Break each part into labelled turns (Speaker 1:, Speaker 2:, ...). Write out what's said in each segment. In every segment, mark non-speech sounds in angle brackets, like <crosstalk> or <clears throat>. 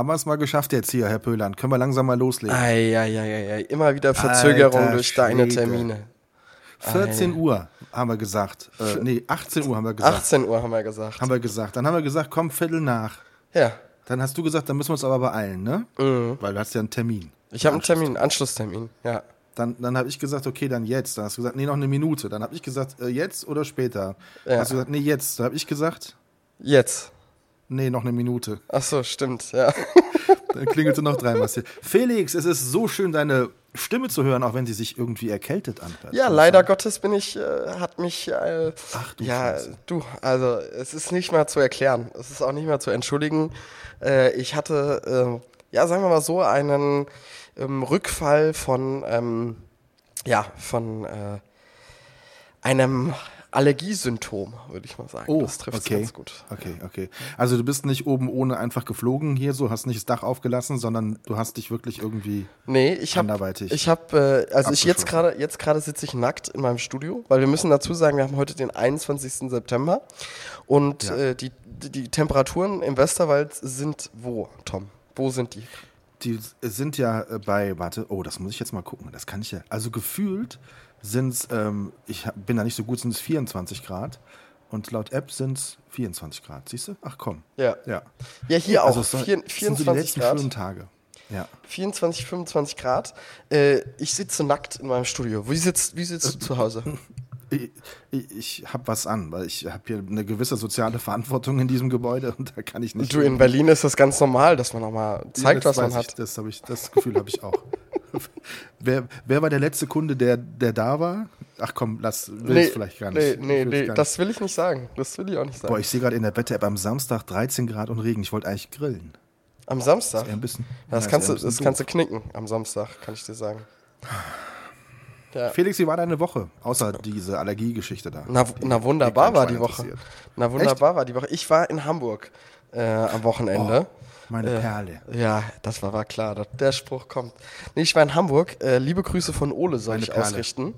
Speaker 1: Haben wir es mal geschafft jetzt hier, Herr Pöhlern? Können wir langsam mal loslegen?
Speaker 2: Eieieiei, immer wieder Verzögerung
Speaker 1: Alter
Speaker 2: durch deine
Speaker 1: Schwede.
Speaker 2: Termine.
Speaker 1: 14 Uhr haben wir gesagt. Äh, nee, 18 Uhr haben wir gesagt.
Speaker 2: 18 Uhr haben wir gesagt.
Speaker 1: Haben wir gesagt. Dann haben wir gesagt, komm, Viertel nach.
Speaker 2: Ja,
Speaker 1: Dann hast du gesagt, dann müssen wir uns aber beeilen, ne?
Speaker 2: Mhm.
Speaker 1: Weil du hast ja einen Termin.
Speaker 2: ich habe einen Termin, einen Anschlusstermin. Ja.
Speaker 1: Dann, dann habe ich gesagt, okay, dann jetzt. Dann hast du gesagt, nee, noch eine Minute. Dann habe ich gesagt, äh, jetzt oder später. Dann
Speaker 2: Ja.
Speaker 1: hast du gesagt, nee, jetzt. Dann habe ich gesagt,
Speaker 2: Jetzt.
Speaker 1: Nee, noch eine Minute.
Speaker 2: Ach so, stimmt, ja. <laughs>
Speaker 1: Dann klingelte noch dreimal. Felix, es ist so schön, deine Stimme zu hören, auch wenn sie sich irgendwie erkältet anhört.
Speaker 2: Ja, leider Gottes bin ich, äh, hat mich, äh,
Speaker 1: Ach du
Speaker 2: ja,
Speaker 1: Scheiße.
Speaker 2: du, also es ist nicht mehr zu erklären, es ist auch nicht mehr zu entschuldigen. Äh, ich hatte, äh, ja, sagen wir mal so, einen ähm, Rückfall von, ähm, ja, von äh, einem Allergiesymptom, würde ich mal sagen.
Speaker 1: Oh,
Speaker 2: das trifft
Speaker 1: okay.
Speaker 2: ganz gut.
Speaker 1: Okay, okay. Also du bist nicht oben ohne einfach geflogen hier, so hast nicht das Dach aufgelassen, sondern du hast dich wirklich irgendwie.
Speaker 2: Nee, ich habe
Speaker 1: Anderweitig
Speaker 2: ich habe äh, also ich jetzt gerade jetzt gerade sitze ich nackt in meinem Studio, weil wir müssen dazu sagen, wir haben heute den 21. September und
Speaker 1: Ja.
Speaker 2: äh, die, die die Temperaturen im Westerwald sind wo, Tom? Wo sind die?
Speaker 1: Die sind ja äh, bei, warte, oh, das muss ich jetzt mal gucken, das kann ich ja. Also gefühlt sind es, ähm, ich bin da nicht so gut, sind es 24 Grad und laut App sind es 24 Grad. Siehst du? Ach komm.
Speaker 2: Ja.
Speaker 1: Ja.
Speaker 2: Ja, hier auch
Speaker 1: Also es soll-
Speaker 2: vier,
Speaker 1: es sind so die
Speaker 2: 24
Speaker 1: letzten
Speaker 2: Grad.
Speaker 1: schönen Tage. Ja.
Speaker 2: 24, 25 Grad. Äh, ich sitze nackt in meinem Studio. Wie sitzt, wie sitzt du zu Hause? <laughs>
Speaker 1: Ich, ich, ich habe was an, weil ich habe hier eine gewisse soziale Verantwortung in diesem Gebäude und da kann ich nicht.
Speaker 2: Du, in Berlin ist das ganz normal, dass man auch mal zeigt,
Speaker 1: das
Speaker 2: was man
Speaker 1: weiß
Speaker 2: hat.
Speaker 1: Ich, das, ich, das Gefühl habe ich auch. <laughs> wer, wer war der letzte Kunde, der, der da war? Ach komm, lass, will ich vielleicht gar
Speaker 2: nee,
Speaker 1: nicht.
Speaker 2: nee,
Speaker 1: Will's
Speaker 2: nee,
Speaker 1: gar
Speaker 2: das will ich nicht sagen. Das will ich auch nicht sagen.
Speaker 1: Boah, ich sehe gerade in der Wetter-App am Samstag 13 Grad und Regen. Ich wollte eigentlich grillen.
Speaker 2: Am Samstag?
Speaker 1: Ein bisschen,
Speaker 2: Das,
Speaker 1: ja,
Speaker 2: kannst, du,
Speaker 1: ein
Speaker 2: das
Speaker 1: bisschen
Speaker 2: kannst du knicken am Samstag, kann ich dir sagen. Ja.
Speaker 1: Felix, wie war deine Woche? Außer diese Allergiegeschichte da.
Speaker 2: Na, na wunderbar
Speaker 1: die
Speaker 2: war die Woche. Na wunderbar war die Woche. Ich war in Hamburg äh, am Wochenende.
Speaker 1: Meine
Speaker 2: Äh,
Speaker 1: Perle.
Speaker 2: Ja, das war, war klar, dass der Spruch kommt. Nee, ich war in Hamburg. Äh, liebe Grüße von Ole soll
Speaker 1: Meine
Speaker 2: ich
Speaker 1: Perle.
Speaker 2: ausrichten.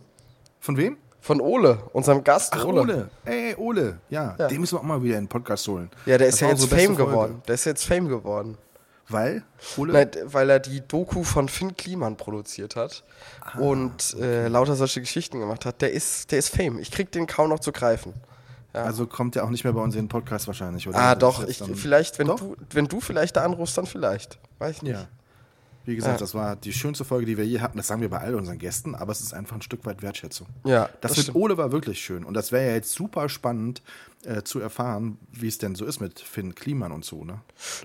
Speaker 1: Von wem?
Speaker 2: Von Ole, unserem Gast
Speaker 1: Ach,
Speaker 2: Ole.
Speaker 1: Ole. Ey, Ole. Ja,
Speaker 2: Ja.
Speaker 1: den müssen wir auch mal wieder in den Podcast holen.
Speaker 2: Ja, der
Speaker 1: Das
Speaker 2: ist ja jetzt Fame geworden. Der ist jetzt Fame geworden.
Speaker 1: Weil? Ole?
Speaker 2: Nein, weil er die Doku von Finn Kliman produziert hat
Speaker 1: Ah,
Speaker 2: und äh, lauter solche Geschichten gemacht hat. Der ist, der ist Fame. Ich krieg den kaum noch zu greifen. Ja.
Speaker 1: Also kommt der auch nicht mehr bei uns in den Podcast wahrscheinlich, oder?
Speaker 2: ah, doch. Ich, vielleicht, wenn
Speaker 1: Doch?
Speaker 2: du, wenn du vielleicht da anrufst, dann vielleicht. Weiß ich nicht.
Speaker 1: Ja. Wie gesagt,
Speaker 2: Ja.
Speaker 1: das war die schönste Folge, die wir je hatten. Das sagen wir bei all unseren Gästen, aber es ist einfach ein Stück weit Wertschätzung.
Speaker 2: Ja,
Speaker 1: Das,
Speaker 2: das
Speaker 1: mit
Speaker 2: stimmt.
Speaker 1: Ole war wirklich schön. Und das wäre ja jetzt super spannend äh, zu erfahren, wie es denn so ist mit Finn Kliman und so. Ne?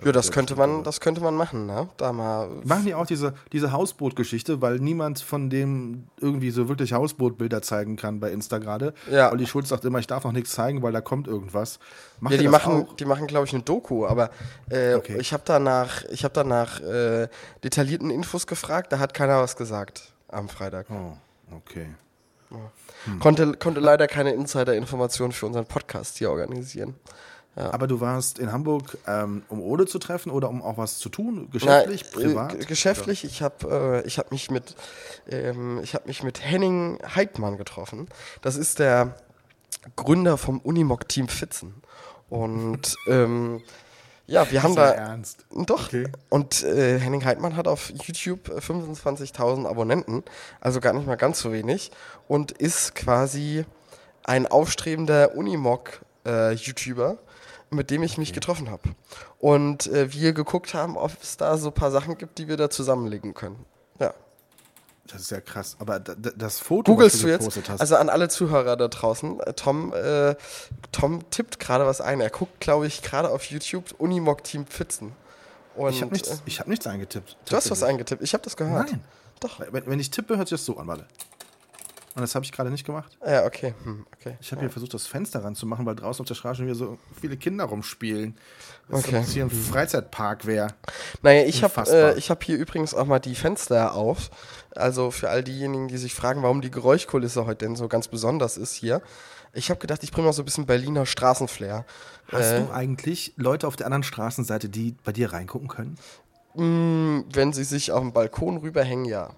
Speaker 2: Ja, das könnte man, das könnte man machen, ne? Da mal.
Speaker 1: Machen die auch diese, diese Hausbootgeschichte, weil niemand von dem irgendwie so wirklich Hausbootbilder zeigen kann bei Insta gerade.
Speaker 2: Ja.
Speaker 1: Olli Schulz sagt immer, ich darf noch nichts zeigen, weil da kommt irgendwas. Macht
Speaker 2: Ja, die
Speaker 1: das
Speaker 2: machen,
Speaker 1: auch?
Speaker 2: die machen, glaube ich, eine Doku, aber äh,
Speaker 1: Okay.
Speaker 2: ich habe danach, ich habe danach äh, detaillierten Infos gefragt, da hat keiner was gesagt am Freitag.
Speaker 1: Oh, okay. Hm.
Speaker 2: Konnte, konnte leider keine Insider-Informationen für unseren Podcast hier organisieren.
Speaker 1: Aber du warst in Hamburg, ähm, um Ole zu treffen oder um auch was zu tun?
Speaker 2: Na,
Speaker 1: Geschäftlich,
Speaker 2: äh,
Speaker 1: privat?
Speaker 2: geschäftlich, ich habe äh, ich hab mich, mit, ähm, ich mich mit Henning Heidmann getroffen. Das ist der Gründer vom Unimog-Team Fitzen. Und ähm, ja, wir haben da.
Speaker 1: ernst.
Speaker 2: Doch.
Speaker 1: Okay.
Speaker 2: Und äh, Henning Heidmann hat auf YouTube äh, 25.000 Abonnenten, also gar nicht mal ganz so wenig, und ist quasi ein aufstrebender Unimog-YouTuber, mit dem ich mich getroffen habe. Und äh, wir geguckt haben, ob es da so ein paar Sachen gibt, die wir da zusammenlegen können.
Speaker 1: Das ist ja krass. Aber das Foto,
Speaker 2: Googlest
Speaker 1: was
Speaker 2: du jetzt?
Speaker 1: hast,
Speaker 2: Also an alle Zuhörer da draußen, äh, Tom, äh, Tom tippt gerade was ein. Er guckt, glaube ich, gerade auf YouTube Unimog Team Pfitzen. Und,
Speaker 1: ich habe nichts,
Speaker 2: äh,
Speaker 1: ich hab nichts eingetippt.
Speaker 2: Du hast was eingetippt. Ich habe das gehört.
Speaker 1: Nein.
Speaker 2: Doch.
Speaker 1: Wenn, wenn ich tippe, hört sich das so an, warte. Und das habe ich gerade nicht gemacht.
Speaker 2: Ja, okay. Hm, okay.
Speaker 1: Ich habe hier versucht, das Fenster ranzumachen, weil draußen auf der Straße schon wieder so viele Kinder rumspielen. Als
Speaker 2: Okay.
Speaker 1: es hier ein Freizeitpark wäre.
Speaker 2: Naja, ich habe äh, ich hab hier übrigens auch mal die Fenster auf. Also für all diejenigen, die sich fragen, warum die Geräuschkulisse heute denn so ganz besonders ist hier. Ich habe gedacht, ich bringe mal so ein bisschen Berliner Straßenflair.
Speaker 1: Hast
Speaker 2: Äh,
Speaker 1: du eigentlich Leute auf der anderen Straßenseite, die bei dir reingucken können?
Speaker 2: mh, wenn sie sich auf dem Balkon rüberhängen, ja.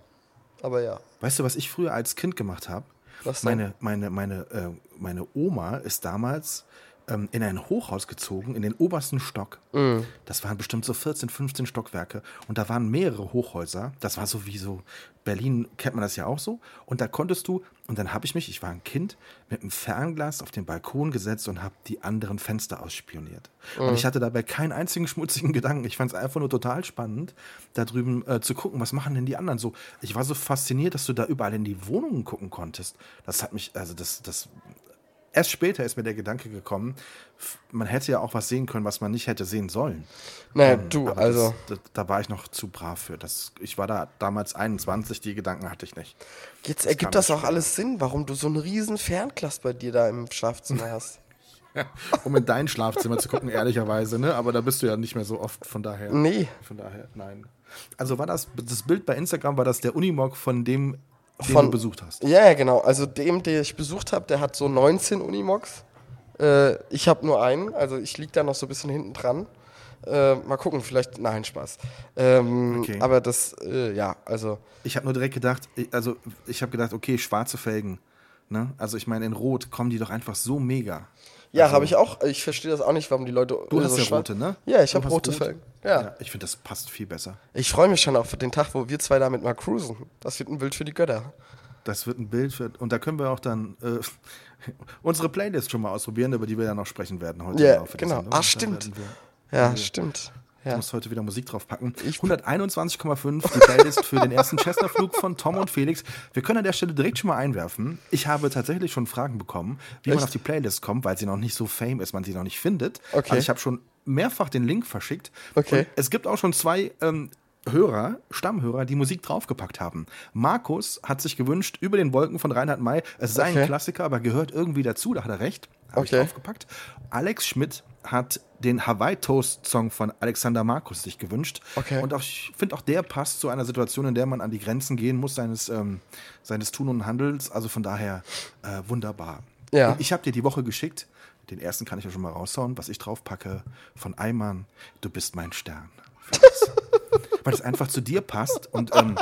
Speaker 2: Aber ja.
Speaker 1: Weißt du, was ich früher als Kind gemacht habe?
Speaker 2: Was denn?
Speaker 1: Meine, meine, meine, äh, meine Oma ist damals ähm, in ein Hochhaus gezogen, in den obersten Stock.
Speaker 2: Mm.
Speaker 1: Das waren bestimmt so 14, 15 Stockwerke. Und da waren mehrere Hochhäuser. Das war so wie so, Berlin kennt man das ja auch so. Und da konntest du, und dann habe ich mich, ich war ein Kind, mit einem Fernglas auf den Balkon gesetzt und habe die anderen Fenster ausspioniert. Und ich hatte dabei keinen einzigen <laughs> schmutzigen Gedanken. Ich fand es einfach nur total spannend, da drüben äh, zu gucken, was machen denn die anderen so. Ich war so fasziniert, dass du da überall in die Wohnungen gucken konntest. Das hat mich, also das, das Erst später ist mir der Gedanke gekommen, man hätte ja auch was sehen können, was man nicht hätte sehen sollen.
Speaker 2: Naja,
Speaker 1: Ähm,
Speaker 2: du, also.
Speaker 1: Das, das, da war ich noch zu brav für. Das, ich war da damals 21, die Gedanken hatte ich nicht.
Speaker 2: Jetzt ergibt das
Speaker 1: erst
Speaker 2: auch alles Sinn, warum du so einen riesen Fernglas bei dir da im Schlafzimmer <laughs> hast.
Speaker 1: Um in dein Schlafzimmer zu gucken, ehrlicherweise, ne? Aber da bist du ja nicht mehr so oft, von daher.
Speaker 2: Nee.
Speaker 1: Von daher, nein. Also war das, das Bild bei Instagram, war das der Unimog von dem, den
Speaker 2: Von-
Speaker 1: du besucht hast?
Speaker 2: Ja, ja, genau. Also dem, den ich besucht habe, der hat so 19 Unimogs. Äh, ich habe nur einen, also ich liege da noch so ein bisschen hinten dran. Äh, mal gucken, vielleicht. Nein, Spaß. Ähm,
Speaker 1: Okay.
Speaker 2: Aber das, äh, ja, also.
Speaker 1: Ich habe nur direkt gedacht, also ich habe gedacht, okay, schwarze Felgen. Ne? Also ich meine, in Rot kommen die doch einfach so mega.
Speaker 2: Ja,
Speaker 1: Also-
Speaker 2: habe ich auch. Ich verstehe das auch nicht, warum die Leute.
Speaker 1: Du hast
Speaker 2: so
Speaker 1: ja
Speaker 2: schwarz-
Speaker 1: rote, ne?
Speaker 2: Ja, ich habe rote
Speaker 1: rot.
Speaker 2: Felgen. Ja.
Speaker 1: Ja, ich finde, das passt viel besser.
Speaker 2: Ich freue mich schon auf den Tag, wo wir zwei damit mal cruisen. Das wird ein Bild für die Götter.
Speaker 1: Das wird ein Bild für, und da können wir auch dann äh, <laughs> unsere Playlist schon mal ausprobieren, über die wir ja noch sprechen werden heute.
Speaker 2: Ja,
Speaker 1: der
Speaker 2: genau. Ah,
Speaker 1: Da
Speaker 2: stimmt.
Speaker 1: wir-
Speaker 2: Ja, stimmt.
Speaker 1: Du
Speaker 2: Ja.
Speaker 1: musst heute wieder Musik draufpacken.
Speaker 2: Ich-
Speaker 1: 121,5 die Playlist für den ersten Chester-Flug von Tom und Felix. Wir können an der Stelle direkt schon mal einwerfen. Ich habe tatsächlich schon Fragen bekommen, wie man
Speaker 2: Echt?
Speaker 1: auf die Playlist kommt, weil sie noch nicht so fame ist, man sie noch nicht findet.
Speaker 2: Okay.
Speaker 1: Aber ich habe schon mehrfach den Link verschickt.
Speaker 2: Okay.
Speaker 1: Und es gibt auch schon zwei ähm, Hörer, Stammhörer, die Musik draufgepackt haben. Markus hat sich gewünscht, über den Wolken von Reinhard May. Es sei
Speaker 2: Okay.
Speaker 1: ein Klassiker, aber gehört irgendwie dazu. Da hat er recht. Habe ich
Speaker 2: Okay.
Speaker 1: draufgepackt. Alex Schmidt hat den Hawaii Toast Song von Alexander Markus sich gewünscht.
Speaker 2: Okay.
Speaker 1: Und auch, ich finde auch der passt zu einer Situation, in der man an die Grenzen gehen muss seines, ähm, seines Tun und Handels. Also von daher äh, wunderbar.
Speaker 2: Ja.
Speaker 1: Und ich habe dir die Woche geschickt. Den ersten kann ich ja schon mal raushauen, was ich draufpacke. Von Eimann, du bist mein Stern. <laughs> Weil es einfach zu dir passt und ähm,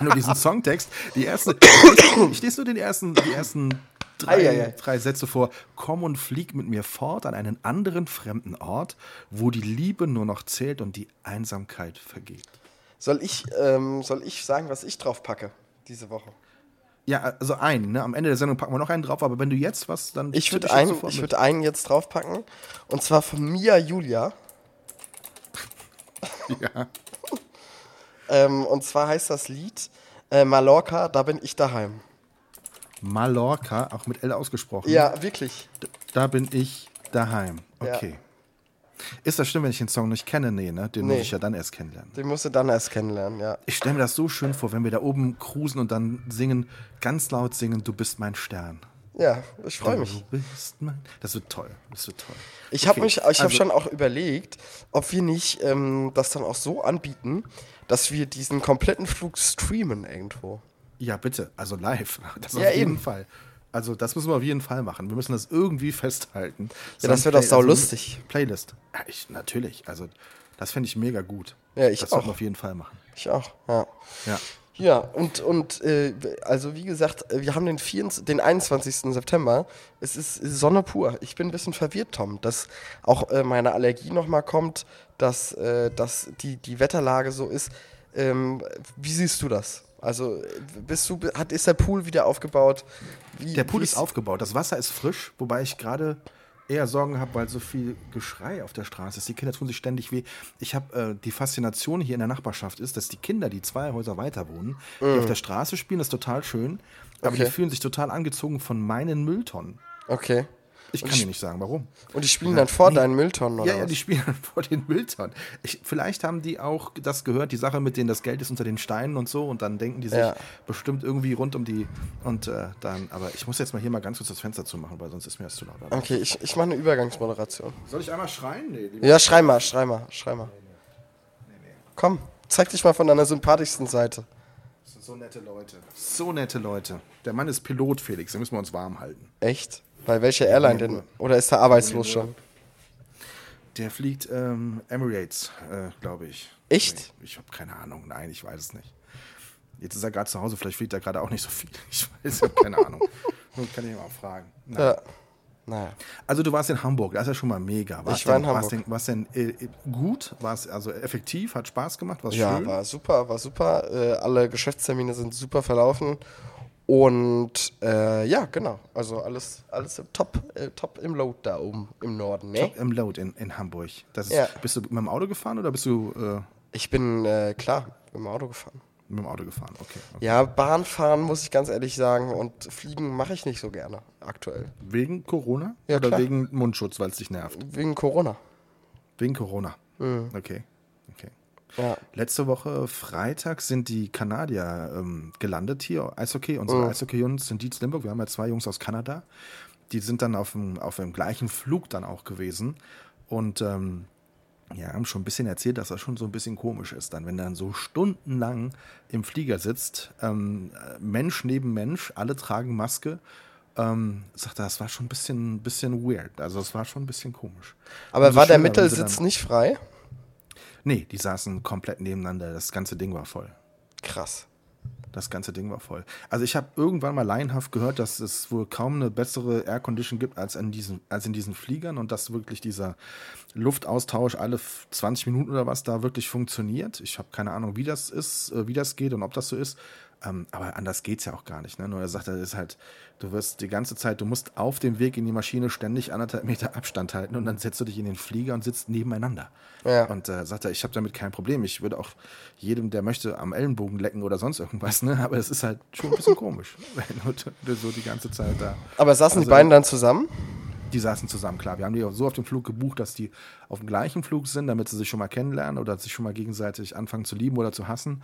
Speaker 1: nur diesen Songtext, die erste, <coughs> ich lese nur den ersten, die ersten drei,
Speaker 2: Eieiei.
Speaker 1: drei Sätze vor. Komm und flieg mit mir fort an einen anderen fremden Ort, wo die Liebe nur noch zählt und die Einsamkeit vergeht.
Speaker 2: Soll ich, ähm, soll ich sagen, was ich drauf packe diese Woche?
Speaker 1: Ja, also einen, ne? Am Ende der Sendung packen wir noch einen drauf, aber wenn du jetzt was, dann.
Speaker 2: Ich würde einen, ich würd einen jetzt draufpacken. Und zwar von Mia Julia. <laughs>
Speaker 1: Ja.
Speaker 2: Ähm, und zwar heißt das Lied äh, Mallorca, da bin ich daheim.
Speaker 1: Mallorca, auch mit L ausgesprochen.
Speaker 2: Ja, wirklich.
Speaker 1: Da bin ich daheim.
Speaker 2: Ja.
Speaker 1: Okay. Ist das schlimm, wenn ich den Song nicht kenne? Nee, ne? Den
Speaker 2: Nee.
Speaker 1: muss ich ja dann erst kennenlernen.
Speaker 2: Den musst du dann erst kennenlernen, ja.
Speaker 1: Ich stelle mir das so schön vor, wenn wir da oben cruisen und dann singen, ganz laut singen, du bist mein Stern.
Speaker 2: Ja, ich freue mich.
Speaker 1: Du bist mein. Das wird toll. Das wird toll.
Speaker 2: Ich habe
Speaker 1: Okay,
Speaker 2: mich, ich habe
Speaker 1: also-
Speaker 2: schon auch überlegt, ob wir nicht ähm, das dann auch so anbieten, dass wir diesen kompletten Flug streamen irgendwo.
Speaker 1: Ja, bitte. Also live. <laughs> Das
Speaker 2: Ja,
Speaker 1: auf jeden
Speaker 2: eben.
Speaker 1: Fall. Also das müssen wir auf jeden Fall machen. Wir müssen das irgendwie festhalten.
Speaker 2: Ja, das wäre doch
Speaker 1: Play- also
Speaker 2: saulustig.
Speaker 1: Playlist. Ja, ich, natürlich. Also das fände ich mega gut.
Speaker 2: Ja, ich
Speaker 1: das
Speaker 2: auch.
Speaker 1: wir auf jeden Fall machen.
Speaker 2: Ich auch, ja.
Speaker 1: Ja.
Speaker 2: Ja, und, und äh, also wie gesagt, wir haben den, 24, den 21. September. Es ist Sonne pur. Ich bin ein bisschen verwirrt, Tom, dass auch äh, meine Allergie nochmal kommt, dass, äh, dass die, die Wetterlage so ist. Ähm, wie siehst du das? Also äh, bist du, hat, ist der Pool wieder aufgebaut? Wie,
Speaker 1: Der Pool
Speaker 2: wie
Speaker 1: ist aufgebaut. Das Wasser ist frisch, wobei ich gerade eher Sorgen habe, weil so viel Geschrei auf der Straße ist. Die Kinder tun sich ständig weh. Ich habe äh, die Faszination hier in der Nachbarschaft ist, dass die Kinder, die zwei Häuser weiter wohnen, die auf der Straße spielen, ist total schön. Aber
Speaker 2: Okay.
Speaker 1: die fühlen sich total angezogen von meinen Mülltonnen.
Speaker 2: Okay.
Speaker 1: Ich kann dir nicht sagen, warum.
Speaker 2: Und die spielen dann vor
Speaker 1: Nee.
Speaker 2: deinen Mülltonnen, oder
Speaker 1: Ja, ja,
Speaker 2: was?
Speaker 1: die spielen vor den Mülltonnen. Ich, vielleicht haben die auch das gehört, die Sache mit denen, das Geld ist unter den Steinen und so, und dann denken die sich
Speaker 2: Ja.
Speaker 1: bestimmt irgendwie rund um die. Und äh, dann, aber ich muss jetzt mal hier mal ganz kurz das Fenster zumachen, weil sonst ist mir das zu laut.
Speaker 2: Okay, ich, ich mache eine Übergangsmoderation.
Speaker 1: Soll ich einmal schreien? Nee.
Speaker 2: Ja, schrei mal, schrei mal, schrei mal. Komm, zeig dich mal von deiner sympathischsten Seite.
Speaker 1: Das sind so nette Leute. So nette Leute. Der Mann ist Pilot, Felix, da müssen wir uns warm halten.
Speaker 2: Echt? Bei welcher Airline denn? Oder ist er arbeitslos schon?
Speaker 1: Der fliegt ähm, Emirates, äh, glaube ich.
Speaker 2: Echt?
Speaker 1: Nee, ich habe keine Ahnung. Nein, ich weiß es nicht. Jetzt ist er gerade zu Hause, vielleicht fliegt er gerade auch nicht so viel. <laughs> Ich weiß, ich habe keine Ahnung. Nun kann ich ihn mal fragen. Nein.
Speaker 2: Ja. Naja.
Speaker 1: Also du warst in Hamburg, das ist ja schon mal mega. War's
Speaker 2: Ich war in
Speaker 1: denn, war's
Speaker 2: Hamburg.
Speaker 1: Denn, war's denn äh, gut? War es also effektiv? Hat Spaß gemacht? War
Speaker 2: Ja,
Speaker 1: schön?
Speaker 2: war super, war super. Äh, alle Geschäftstermine sind super verlaufen. Und äh, ja, genau. Also alles, alles im top, äh, top im Load da oben im Norden. Ne?
Speaker 1: Top im Load in, in Hamburg. Das ist,
Speaker 2: Ja.
Speaker 1: Bist du mit dem Auto gefahren oder bist du äh,
Speaker 2: Ich bin äh, klar mit dem Auto gefahren.
Speaker 1: mit dem Auto gefahren? Okay. okay.
Speaker 2: Ja, Bahn fahren muss ich ganz ehrlich sagen und fliegen mache ich nicht so gerne aktuell.
Speaker 1: Wegen Corona?
Speaker 2: Ja,
Speaker 1: oder
Speaker 2: klar.
Speaker 1: wegen Mundschutz, weil es dich nervt?
Speaker 2: Wegen Corona.
Speaker 1: Wegen Corona.
Speaker 2: Mhm.
Speaker 1: Okay.
Speaker 2: Ja.
Speaker 1: Letzte Woche Freitag sind die Kanadier ähm, gelandet hier, Eishockey. Unsere
Speaker 2: Mhm.
Speaker 1: Eishockey-Jungs in Dietz Limburg. Wir haben ja zwei Jungs aus Kanada. Die sind dann auf dem, auf dem gleichen Flug dann auch gewesen. Und ähm, ja, haben schon ein bisschen erzählt, dass das schon so ein bisschen komisch ist, dann, wenn dann so stundenlang im Flieger sitzt, ähm, äh, Mensch neben Mensch, alle tragen Maske. Ähm, sagt er, das war schon ein bisschen, bisschen weird. Also es war schon ein bisschen komisch.
Speaker 2: Aber
Speaker 1: Umso
Speaker 2: war der Mittelsitz nicht frei?
Speaker 1: Nee, die saßen komplett nebeneinander. Das ganze Ding war voll.
Speaker 2: Krass.
Speaker 1: Das ganze Ding war voll. Also ich habe irgendwann mal laienhaft gehört, dass es wohl kaum eine bessere Air Condition gibt als in diesen, als in diesen Fliegern und dass wirklich dieser Luftaustausch alle f- 20 Minuten oder was da wirklich funktioniert. Ich habe keine Ahnung, wie das ist, äh, wie das geht und ob das so ist. Ähm, aber anders geht's ja auch gar nicht. Ne? Nur er sagt, das ist halt, du wirst die ganze Zeit, du musst auf dem Weg in die Maschine ständig anderthalb Meter Abstand halten und dann setzt du dich in den Flieger und sitzt nebeneinander.
Speaker 2: Ja.
Speaker 1: Und äh, sagt er, ich habe damit kein Problem. Ich würde auch jedem, der möchte, am Ellenbogen lecken oder sonst irgendwas, ne? Aber es ist halt schon ein bisschen komisch, <laughs> wenn du, so die ganze Zeit da.
Speaker 2: Aber saßen die
Speaker 1: Also-
Speaker 2: beiden dann zusammen?
Speaker 1: Die saßen zusammen, klar. Wir haben die auch so auf dem Flug gebucht, dass die auf dem gleichen Flug sind, damit sie sich schon mal kennenlernen oder sich schon mal gegenseitig anfangen zu lieben oder zu hassen,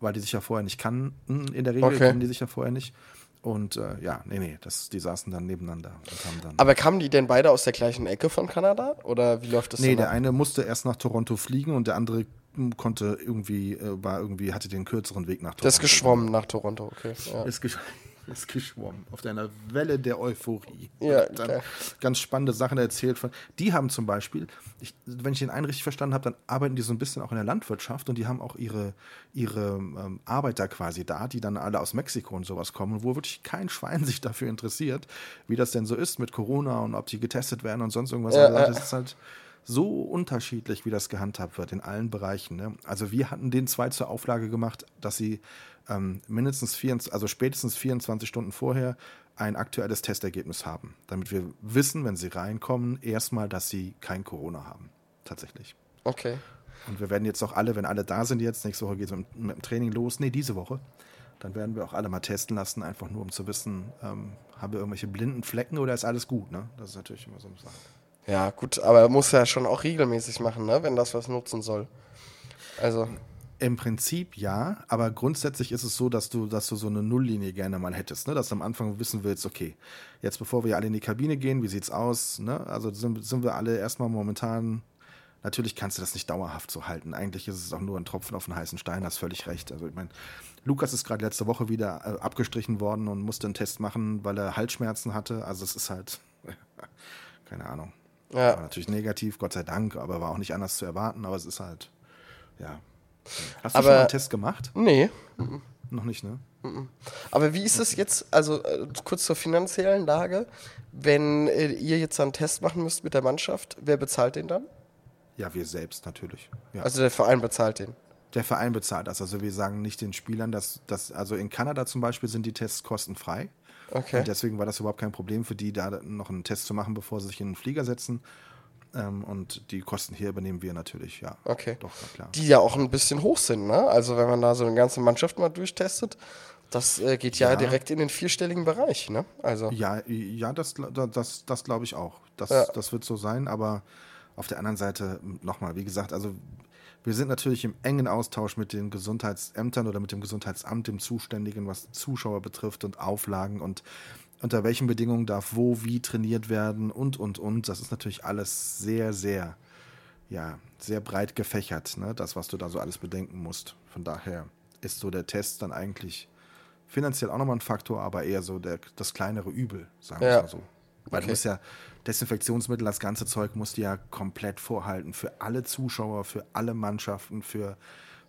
Speaker 1: weil die sich ja vorher nicht kannten. In der Regel
Speaker 2: Okay.
Speaker 1: kennen die sich ja vorher nicht. Und äh, ja, nee, nee, das, die saßen dann nebeneinander und haben dann.
Speaker 2: Aber kamen die denn beide aus der gleichen Ecke von Kanada? Oder wie läuft das
Speaker 1: Nee, der
Speaker 2: ab?
Speaker 1: eine musste erst nach Toronto fliegen und der andere hm, konnte irgendwie, äh, war irgendwie, hatte den kürzeren Weg nach Toronto.
Speaker 2: Der ist geschwommen nach Toronto, okay. Ja.
Speaker 1: Ist, gesch ist geschwommen auf einer Welle der Euphorie.
Speaker 2: Ja,
Speaker 1: Und dann ganz spannende Sachen erzählt. Von, die haben zum Beispiel, ich, wenn ich den einen richtig verstanden habe, dann arbeiten die so ein bisschen auch in der Landwirtschaft und die haben auch ihre, ihre ähm, Arbeiter quasi da, die dann alle aus Mexiko und sowas kommen, wo wirklich kein Schwein <laughs> sich dafür interessiert, wie das denn so ist mit Corona und ob die getestet werden und sonst irgendwas.
Speaker 2: Ja,
Speaker 1: Also das ist halt so unterschiedlich, wie das gehandhabt wird in allen Bereichen. Ne? Also wir hatten den zwei zur Auflage gemacht, dass sie ähm, mindestens 24, also spätestens 24 Stunden vorher ein aktuelles Testergebnis haben, damit wir wissen, wenn sie reinkommen, erstmal, dass sie kein Corona haben. Tatsächlich.
Speaker 2: Okay.
Speaker 1: Und wir werden jetzt auch alle, wenn alle da sind jetzt, nächste Woche geht es mit, mit dem Training los, nee, diese Woche, dann werden wir auch alle mal testen lassen, einfach nur um zu wissen, ähm, haben wir irgendwelche blinden Flecken oder ist alles gut, ne? Das ist natürlich immer so eine Sache.
Speaker 2: Ja, gut, aber muss ja schon auch regelmäßig machen, ne? wenn das was nutzen soll. Also,
Speaker 1: Im Prinzip ja, aber grundsätzlich ist es so, dass du, dass du so eine Nulllinie gerne mal hättest, ne? dass du am Anfang wissen willst, okay, jetzt bevor wir alle in die Kabine gehen, wie sieht's aus? Ne? Also sind, sind wir alle erstmal momentan, natürlich kannst du das nicht dauerhaft so halten. Eigentlich ist es auch nur ein Tropfen auf den heißen Stein, hast völlig recht. Also ich meine, Lukas ist gerade letzte Woche wieder äh, abgestrichen worden und musste einen Test machen, weil er Halsschmerzen hatte. Also es ist halt, <laughs> keine Ahnung.
Speaker 2: Ja.
Speaker 1: War natürlich negativ, Gott sei Dank, aber war auch nicht anders zu erwarten, aber es ist halt, ja. Hast du
Speaker 2: Aber-
Speaker 1: schon mal einen Test gemacht?
Speaker 2: nee.
Speaker 1: Noch nicht, ne?
Speaker 2: Aber wie ist es jetzt, also äh, kurz zur finanziellen Lage, wenn äh, ihr jetzt einen Test machen müsst mit der Mannschaft, wer bezahlt den dann?
Speaker 1: Ja, wir selbst natürlich. Ja.
Speaker 2: Also der Verein bezahlt den.
Speaker 1: der Verein bezahlt das. Also wir sagen nicht den Spielern, dass das, also in Kanada zum Beispiel sind die Tests kostenfrei.
Speaker 2: Okay.
Speaker 1: Und deswegen war das überhaupt kein Problem für die, da noch einen Test zu machen, bevor sie sich in den Flieger setzen. Ähm, und die Kosten hier übernehmen wir natürlich, ja.
Speaker 2: Okay.
Speaker 1: Doch, klar.
Speaker 2: Die ja auch ein bisschen hoch sind, ne? Also wenn man da so eine ganze Mannschaft mal durchtestet, Das äh, geht ja,
Speaker 1: Ja.
Speaker 2: direkt in den vierstelligen Bereich, ne? Also,
Speaker 1: Ja, ja, das, das, das glaube ich auch. Das,
Speaker 2: Ja.
Speaker 1: das wird so sein, aber auf der anderen Seite nochmal, wie gesagt, also wir sind natürlich im engen Austausch mit den Gesundheitsämtern oder mit dem Gesundheitsamt, dem Zuständigen, was Zuschauer betrifft und Auflagen und unter welchen Bedingungen darf wo wie trainiert werden und, und, und. Das ist natürlich alles sehr, sehr, ja, sehr breit gefächert, ne? das, was du da so alles bedenken musst. Von daher ist so der Test dann eigentlich finanziell auch nochmal ein Faktor, aber eher so der, das kleinere Übel, sagen wir
Speaker 2: Ja.
Speaker 1: mal so. Weil
Speaker 2: Okay.
Speaker 1: du musst ja Desinfektionsmittel, das ganze Zeug musst du ja komplett vorhalten für alle Zuschauer, für alle Mannschaften, für,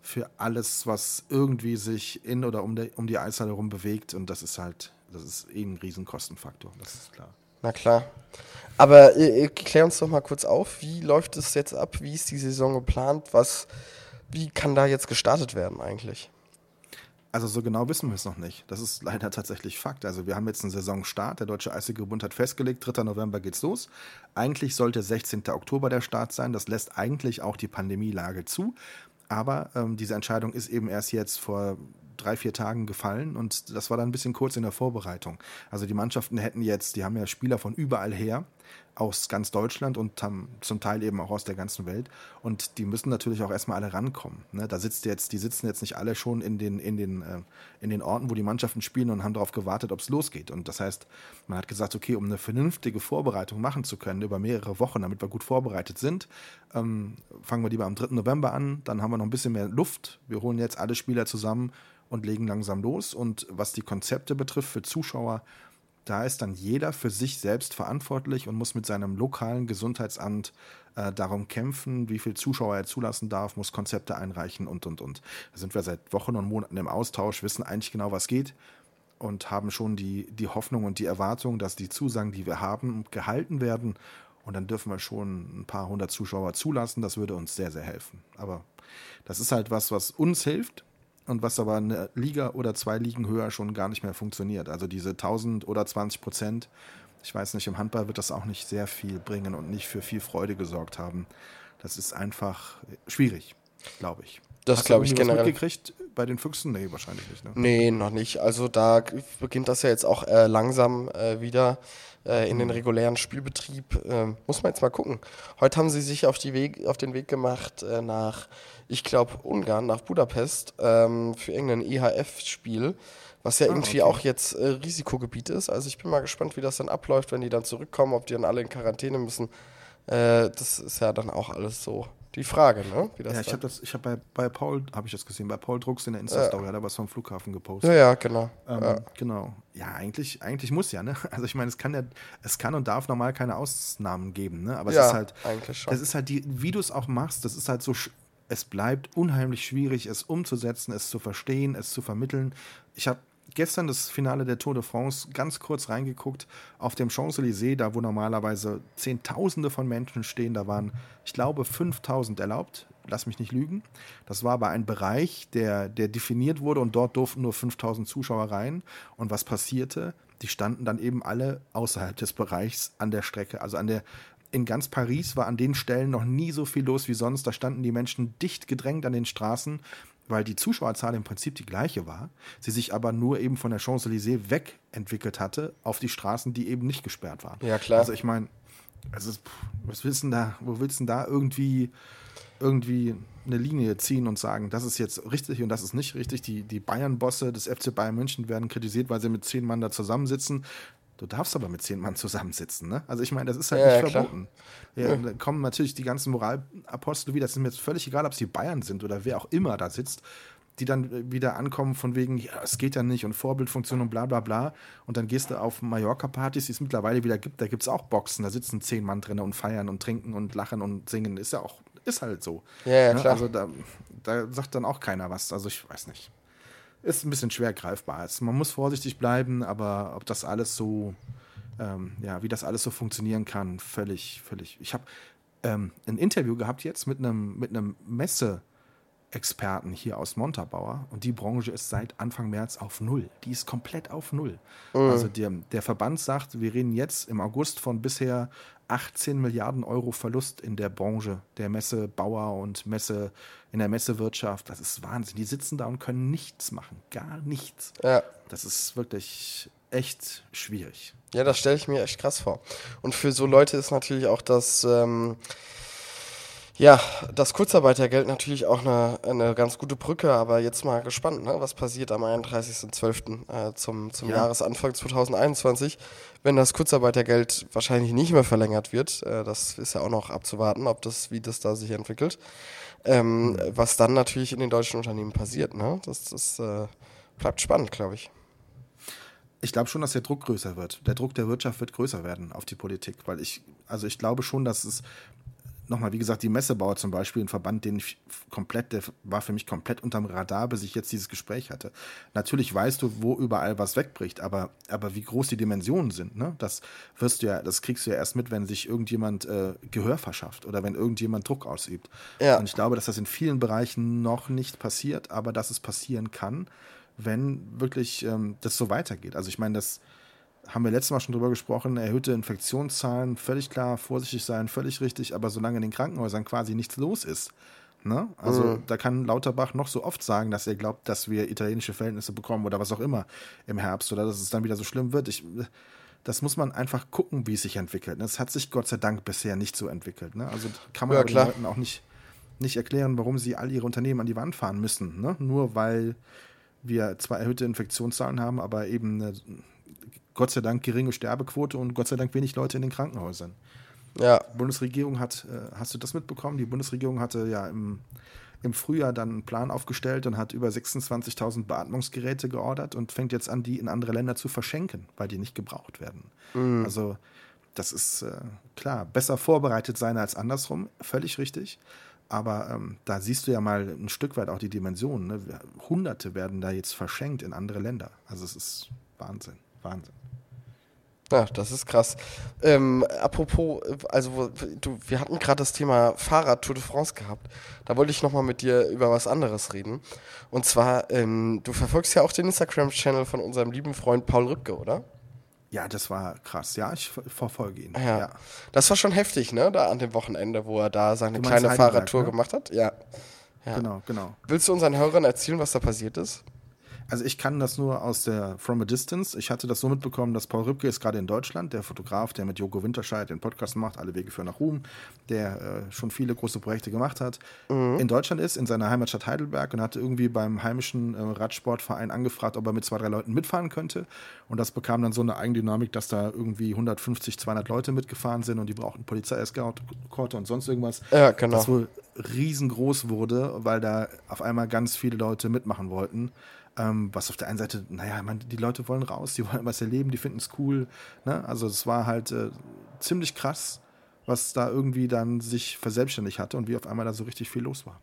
Speaker 1: für alles, was irgendwie sich in oder um, die- um die Eishalle herum bewegt. Und das ist halt, das ist eben ein Riesenkostenfaktor, das ist klar.
Speaker 2: na klar. Aber äh, äh, klär uns doch mal kurz auf, wie läuft es jetzt ab? Wie ist die Saison geplant? Was, wie kann da jetzt gestartet werden eigentlich?
Speaker 1: Also so genau wissen wir es noch nicht. Das ist leider tatsächlich Fakt. Also wir haben jetzt einen Saisonstart. Der Deutsche Eishockey-Bund hat festgelegt, 3. November geht's los. Eigentlich sollte 16. Oktober der Start sein. Das lässt eigentlich auch die Pandemielage zu. Aber ähm, diese Entscheidung ist eben erst jetzt vor drei, vier Tagen gefallen und das war dann ein bisschen kurz in der Vorbereitung. Also die Mannschaften hätten jetzt, die haben ja Spieler von überall her, aus ganz Deutschland und haben zum Teil eben auch aus der ganzen Welt. Und die müssen natürlich auch erstmal alle rankommen. Ne? Da sitzt jetzt, die sitzen jetzt nicht alle schon in den, in den, äh, in den Orten, wo die Mannschaften spielen und haben darauf gewartet, ob es losgeht. Und das heißt, man hat gesagt, okay, um eine vernünftige Vorbereitung machen zu können, über mehrere Wochen, damit wir gut vorbereitet sind, ähm, fangen wir lieber am 3. November an, dann haben wir noch ein bisschen mehr Luft. Wir holen jetzt alle Spieler zusammen und legen langsam los. Und was die Konzepte betrifft für Zuschauer, da ist dann jeder für sich selbst verantwortlich und muss mit seinem lokalen Gesundheitsamt äh, darum kämpfen, wie viel Zuschauer er zulassen darf, muss Konzepte einreichen und, und, und. Da sind wir seit Wochen und Monaten im Austausch, wissen eigentlich genau, was geht und haben schon die, die Hoffnung und die Erwartung, dass die Zusagen, die wir haben, gehalten werden. Und dann dürfen wir schon ein paar hundert Zuschauer zulassen. Das würde uns sehr, sehr helfen. Aber das ist halt was, was uns hilft und was aber eine Liga oder zwei Ligen höher schon gar nicht mehr funktioniert. Also diese 1000 oder 20 Prozent, ich weiß nicht, im Handball wird das auch nicht sehr viel bringen und nicht für viel Freude gesorgt haben. Das ist einfach schwierig, glaube ich.
Speaker 2: Das
Speaker 1: Hast du
Speaker 2: glaube ich
Speaker 1: irgendwie was
Speaker 2: generell.
Speaker 1: mitgekriegt bei den Füchsen? Nee, wahrscheinlich nicht. Ne?
Speaker 2: Nee, noch nicht. Also da beginnt das ja jetzt auch äh, langsam äh, wieder äh, in den regulären Spielbetrieb. Ähm, muss man jetzt mal gucken. Heute haben sie sich auf, die Weg, auf den Weg gemacht äh, nach, ich glaube, Ungarn, nach Budapest ähm, für irgendein EHF-Spiel, was ja irgendwie
Speaker 1: okay.
Speaker 2: auch jetzt äh, Risikogebiet ist. Also ich bin mal gespannt, wie das dann abläuft, wenn die dann zurückkommen, ob die dann alle in Quarantäne müssen. Äh, das ist ja dann auch alles so die Frage, ne?
Speaker 1: Ja, ich habe das, ich habe bei, bei Paul, habe ich das gesehen, bei Paul Drucks in der Insta-Story, hat er was vom Flughafen gepostet.
Speaker 2: ja, ja, genau.
Speaker 1: Ähm,
Speaker 2: ja.
Speaker 1: Genau. Ja, eigentlich, eigentlich muss ja, ne? <laughs> Also ich meine, es kann ja, es kann und darf normal keine Ausnahmen geben, ne? Aber es
Speaker 2: Ja,
Speaker 1: ist halt,
Speaker 2: eigentlich schon.
Speaker 1: das ist halt die, wie du es auch machst, das ist halt so, es bleibt unheimlich schwierig, es umzusetzen, es zu verstehen, es zu vermitteln. Ich habe gestern das Finale der Tour de France ganz kurz reingeguckt auf dem Champs-Élysées, da wo normalerweise Zehntausende von Menschen stehen, da waren, ich glaube, 5000 erlaubt. Lass mich nicht lügen. Das war aber ein Bereich, der, der definiert wurde und dort durften nur 5000 Zuschauer rein. Und was passierte? Die standen dann eben alle außerhalb des Bereichs an der Strecke. Also an der, in ganz Paris war an den Stellen noch nie so viel los wie sonst. Da standen die Menschen dicht gedrängt an den Straßen, weil die Zuschauerzahl im Prinzip die gleiche war. Sie sich aber nur eben von der Champs-Élysées wegentwickelt hatte auf die Straßen, die eben nicht gesperrt waren.
Speaker 2: Ja, klar.
Speaker 1: Also ich meine, also, was willst du denn da, wo willst du denn da irgendwie, irgendwie eine Linie ziehen und sagen, das ist jetzt richtig und das ist nicht richtig. Die, die Bayern-Bosse des FC Bayern München werden kritisiert, weil sie mit zehn Mann da zusammensitzen. Du darfst aber mit zehn Mann zusammensitzen, ne? Also ich meine, das ist halt
Speaker 2: Ja,
Speaker 1: nicht
Speaker 2: ja,
Speaker 1: verboten. Ja, und dann kommen natürlich die ganzen Moralapostel wieder. Das ist mir jetzt völlig egal, ob es die Bayern sind oder wer auch immer da sitzt, die dann wieder ankommen von wegen, ja, es geht ja nicht und Vorbildfunktion und bla bla bla. Und dann gehst du auf Mallorca-Partys, die es mittlerweile wieder gibt, da gibt es auch Boxen, da sitzen zehn Mann drin und feiern und trinken und lachen und singen. Ist ja auch, ist halt so.
Speaker 2: Ja, ja,
Speaker 1: Ne?
Speaker 2: klar.
Speaker 1: Also da, da sagt dann auch keiner was. Also ich weiß nicht. Ist ein bisschen schwer greifbar. Also man muss vorsichtig bleiben, aber ob das alles so, ähm, ja, wie das alles so funktionieren kann, völlig, völlig. Ich habe ähm, ein Interview gehabt jetzt mit einem mit einem Messe-Experten hier aus Montabaur und die Branche ist seit Anfang März auf Null. Die ist komplett auf Null. Also der, der Verband sagt, wir reden jetzt im August von bisher 18 Milliarden Euro Verlust in der Branche der Messebauer und Messe in der Messewirtschaft. Das ist Wahnsinn. Die sitzen da und können nichts machen, gar nichts.
Speaker 2: Ja.
Speaker 1: Das ist wirklich echt schwierig.
Speaker 2: Ja, das stelle ich mir echt krass vor. Und für so Leute ist natürlich auch das, ähm, ja, das Kurzarbeitergeld natürlich auch eine, eine ganz gute Brücke, aber jetzt mal gespannt, ne, was passiert am 31.12. Äh, zum, zum
Speaker 1: Ja.
Speaker 2: Jahresanfang 2021, wenn das Kurzarbeitergeld wahrscheinlich nicht mehr verlängert wird. Äh, das ist ja auch noch abzuwarten, ob das, wie das da sich entwickelt. Ähm, was dann natürlich in den deutschen Unternehmen passiert, ne? Das, das äh, bleibt spannend, glaube ich.
Speaker 1: Ich glaube schon, dass der Druck größer wird. Der Druck der Wirtschaft wird größer werden auf die Politik, weil ich, also ich glaube schon, dass es, nochmal, wie gesagt, die Messebauer zum Beispiel, ein Verband, den ich komplett, der war für mich komplett unterm Radar, bis ich jetzt dieses Gespräch hatte. Natürlich weißt du, wo überall was wegbricht, aber, aber wie groß die Dimensionen sind, ne? Das wirst du ja, das kriegst du ja erst mit, wenn sich irgendjemand äh, Gehör verschafft oder wenn irgendjemand Druck ausübt.
Speaker 2: Ja.
Speaker 1: Und ich glaube, dass das in vielen Bereichen noch nicht passiert, aber dass es passieren kann, wenn wirklich ähm, das so weitergeht. Also ich meine, das haben wir letztes Mal schon drüber gesprochen, erhöhte Infektionszahlen, völlig klar, vorsichtig sein, völlig richtig, aber solange in den Krankenhäusern quasi nichts los ist, ne? Also da kann Lauterbach noch so oft sagen, dass er glaubt, dass wir italienische Verhältnisse bekommen oder was auch immer im Herbst oder dass es dann wieder so schlimm wird. Ich, das muss man einfach gucken, wie es sich entwickelt. Das hat sich Gott sei Dank bisher nicht so entwickelt. Ne? Also kann man
Speaker 2: Ja,
Speaker 1: den. Leuten auch nicht, nicht erklären, warum sie all ihre Unternehmen an die Wand fahren müssen. Ne? Nur weil wir zwar erhöhte Infektionszahlen haben, aber eben eine Gott sei Dank geringe Sterbequote und Gott sei Dank wenig Leute in den Krankenhäusern.
Speaker 2: Ja,
Speaker 1: Die Bundesregierung hat, äh, hast du das mitbekommen? Die Bundesregierung hatte ja im, im Frühjahr dann einen Plan aufgestellt und hat über 26.000 Beatmungsgeräte geordert und fängt jetzt an, die in andere Länder zu verschenken, weil die nicht gebraucht werden. Also das ist äh, klar, besser vorbereitet sein als andersrum, völlig richtig. Aber ähm, da siehst du ja mal ein Stück weit auch die Dimensionen. Ne? Hunderte werden da jetzt verschenkt in andere Länder. Also es ist Wahnsinn, Wahnsinn.
Speaker 2: Ja, das ist krass. Ähm, apropos, also du, wir hatten gerade das Thema Fahrrad Tour de France gehabt. Da wollte ich nochmal mit dir über was anderes reden. Und zwar, ähm, du verfolgst ja auch den Instagram-Channel von unserem lieben Freund Paul Rübke, oder?
Speaker 1: Ja, das war krass. Ja, ich ver- verfolge ihn.
Speaker 2: Ja.
Speaker 1: ja.
Speaker 2: Das war schon heftig, ne? Da an dem Wochenende, wo er da seine kleine Fahrradtour
Speaker 1: ne?
Speaker 2: gemacht hat. Ja. ja.
Speaker 1: Genau, genau.
Speaker 2: Willst du unseren Hörern erzählen, was da passiert ist?
Speaker 1: Also ich kann das nur aus der From a Distance. Ich hatte das so mitbekommen, dass Paul Rübke ist gerade in Deutschland, der Fotograf, der mit Joko Winterscheid den Podcast macht, Alle Wege führen nach Ruhm, der äh, schon viele große Projekte gemacht hat, in Deutschland ist, in seiner Heimatstadt Heidelberg und hatte irgendwie beim heimischen äh, Radsportverein angefragt, ob er mit zwei, drei Leuten mitfahren könnte. Und das bekam dann so eine Eigendynamik, dass da irgendwie 150, 200 Leute mitgefahren sind und die brauchten Polizeieskorte und sonst irgendwas.
Speaker 2: Ja, genau.
Speaker 1: Das wohl riesengroß wurde, weil da auf einmal ganz viele Leute mitmachen wollten. Ähm, was auf der einen Seite, naja, man, die Leute wollen raus, die wollen was erleben, die finden es cool. Ne? Also es war halt äh, ziemlich krass, was da irgendwie dann sich verselbstständigt hatte und wie auf einmal da so richtig viel los war.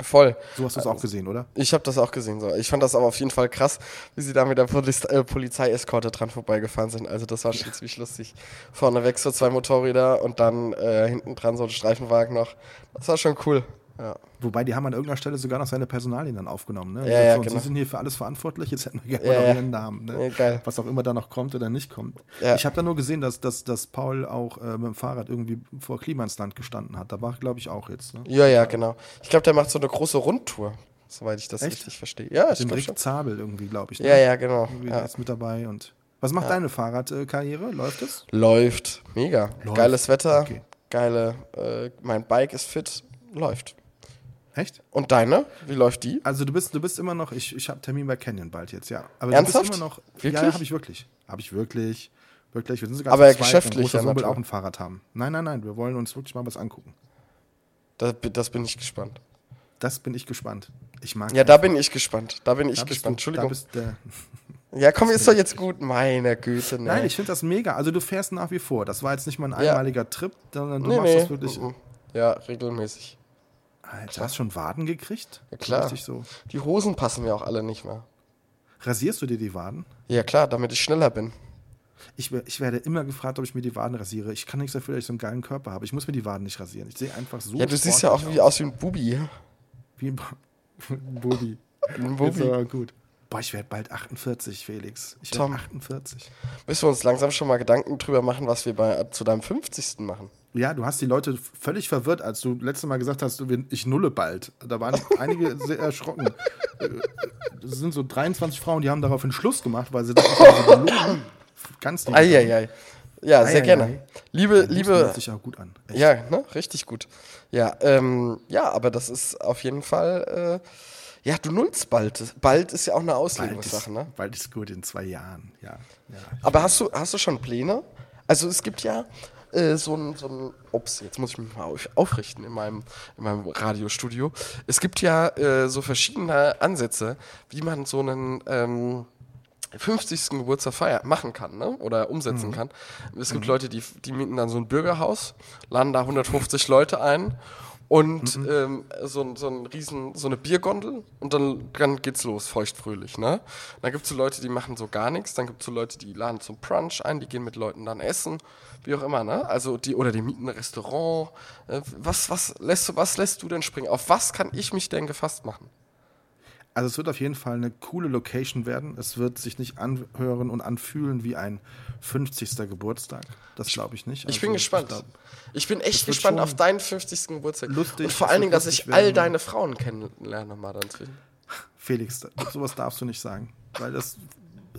Speaker 2: Voll.
Speaker 1: So hast du es auch gesehen, oder?
Speaker 2: Ich habe das auch gesehen. So. Ich fand das aber auf jeden Fall krass, wie sie da mit der Poliz äh, Polizeieskorte dran vorbeigefahren sind. Also das war schon <laughs> ziemlich lustig. Vorneweg so zwei Motorräder und dann äh, hinten dran so ein Streifenwagen noch. Das war schon cool. Ja.
Speaker 1: Wobei, die haben an irgendeiner Stelle sogar noch seine Personalien dann aufgenommen. Ne?
Speaker 2: Ja, ja,
Speaker 1: so,
Speaker 2: genau.
Speaker 1: Sie sind hier für alles verantwortlich, jetzt hätten wir gerne
Speaker 2: Ja,
Speaker 1: mal noch ihren Namen. Ne?
Speaker 2: Ja.
Speaker 1: Was auch immer da noch kommt oder nicht kommt. Ich habe da nur gesehen, dass, dass, dass Paul auch äh, mit dem Fahrrad irgendwie vor Klimansland gestanden hat. Da war, glaube ich, auch jetzt. Ne?
Speaker 2: ja, ja, genau. Ich glaube, der macht so eine große Rundtour, soweit ich das
Speaker 1: Echt?
Speaker 2: richtig verstehe. Ja,
Speaker 1: Den
Speaker 2: glaube
Speaker 1: Rick
Speaker 2: schon.
Speaker 1: Zabel irgendwie, glaube ich. Ne?
Speaker 2: Ja, ja, genau.
Speaker 1: Irgendwie
Speaker 2: Ja.
Speaker 1: ist mit dabei. Und was macht deine Fahrradkarriere? Läuft es?
Speaker 2: Läuft. Mega.
Speaker 1: Läuft.
Speaker 2: Geiles Wetter.
Speaker 1: Okay.
Speaker 2: Geile. Äh, mein Bike ist fit. Läuft.
Speaker 1: Echt?
Speaker 2: Und deine? Wie läuft die?
Speaker 1: Also du bist, du bist immer noch, ich, ich habe Termin bei Canyon bald jetzt, ja. Aber
Speaker 2: Ernsthaft?
Speaker 1: du bist immer noch.
Speaker 2: Wirklich?
Speaker 1: Ja, habe ich wirklich. Habe ich wirklich. Wirklich. Wir sind sogar
Speaker 2: Aber
Speaker 1: zu zweit,
Speaker 2: geschäftlich, na klar.
Speaker 1: auch ein Fahrrad haben. Nein, nein, nein. Wir wollen uns wirklich mal was angucken.
Speaker 2: Das, das bin ich gespannt.
Speaker 1: Das bin ich gespannt. Ich mag
Speaker 2: Ja, da bin ich gespannt. Da bin ich
Speaker 1: da
Speaker 2: gespannt.
Speaker 1: Du,
Speaker 2: Entschuldigung.
Speaker 1: bist der, <laughs>
Speaker 2: Ja, komm, ist doch jetzt gut. Meine Güte, ne.
Speaker 1: Nein, ich finde das mega. Also du fährst nach wie vor. Das war jetzt nicht mal ein
Speaker 2: Ja.
Speaker 1: einmaliger Trip, sondern du
Speaker 2: nee,
Speaker 1: machst
Speaker 2: nee.
Speaker 1: das wirklich.
Speaker 2: Ja, regelmäßig.
Speaker 1: Alter, du hast schon Waden gekriegt?
Speaker 2: Ja, klar.
Speaker 1: So.
Speaker 2: Die Hosen passen mir auch alle nicht mehr.
Speaker 1: Rasierst du dir die Waden?
Speaker 2: Ja, klar, damit ich schneller bin.
Speaker 1: Ich, ich werde immer gefragt, ob ich mir die Waden rasiere. Ich kann nichts dafür, dass ich so einen geilen Körper habe. Ich muss mir die Waden nicht rasieren. Ich sehe einfach so.
Speaker 2: Ja, du siehst ja auch wie aus wie ein Bubi.
Speaker 1: Wie ein <laughs> ein Bubi.
Speaker 2: Ein
Speaker 1: Ist
Speaker 2: Bubi.
Speaker 1: aber gut. Boah, ich werde bald 48, Felix. Ich werde 48.
Speaker 2: Müssen wir uns langsam schon mal Gedanken drüber machen, was wir bei, zu deinem 50. machen.
Speaker 1: Ja, du hast die Leute völlig verwirrt, als du letztes Mal gesagt hast, ich nulle bald. Da waren <laughs> einige sehr erschrocken. Äh, Das sind so 23 Frauen, die haben daraufhin Schluss gemacht, weil sie das nicht. Ganz lieb.
Speaker 2: Eieiei. Ja, sehr
Speaker 1: Eieiei.
Speaker 2: gerne. Liebe,
Speaker 1: Husten
Speaker 2: liebe,
Speaker 1: hört sich auch gut an. Echt.
Speaker 2: Ja, ne? Richtig gut. Ja, ähm, ja, aber das ist auf jeden Fall, äh, ja, du nullst bald. Bald ist ja auch eine Auslegungssache, ne?
Speaker 1: bald ist gut, in zwei Jahren. Ja, ja.
Speaker 2: Aber hast du, hast du schon Pläne? Also es gibt ja äh, so ein, so ein, ups, jetzt muss ich mich mal auf, aufrichten in meinem, in meinem Radiostudio. Es gibt ja äh, so verschiedene Ansätze, wie man so einen ähm, 50. Geburtstag feier machen kann, ne? Oder umsetzen kann. Es gibt Leute, die, die mieten dann so ein Bürgerhaus, laden da 150 Leute ein und ähm, so, ein- so ein riesen, so eine Biergondel und dann, dann geht's los, feuchtfröhlich, ne? Dann gibt's so Leute, die machen so gar nichts, dann gibt's so Leute, die laden zum Brunch ein, die gehen mit Leuten dann essen, wie auch immer, ne? Also die, oder die mieten ein Restaurant. Äh, was, was lässt du, was lässt du denn springen? Auf was kann ich mich denn gefasst machen?
Speaker 1: Also es wird auf jeden Fall eine coole Location werden. Es wird sich nicht anhören und anfühlen wie ein 50. Geburtstag. Das glaube ich nicht.
Speaker 2: Ich bin
Speaker 1: Also,
Speaker 2: gespannt.
Speaker 1: glaub,
Speaker 2: Ich bin echt gespannt auf deinen 50. Geburtstag.
Speaker 1: lustig,
Speaker 2: und vor allen Dingen, dass ich all
Speaker 1: werden.
Speaker 2: deine Frauen kennenlerne mal dann.
Speaker 1: Felix, sowas darfst du nicht sagen. Weil das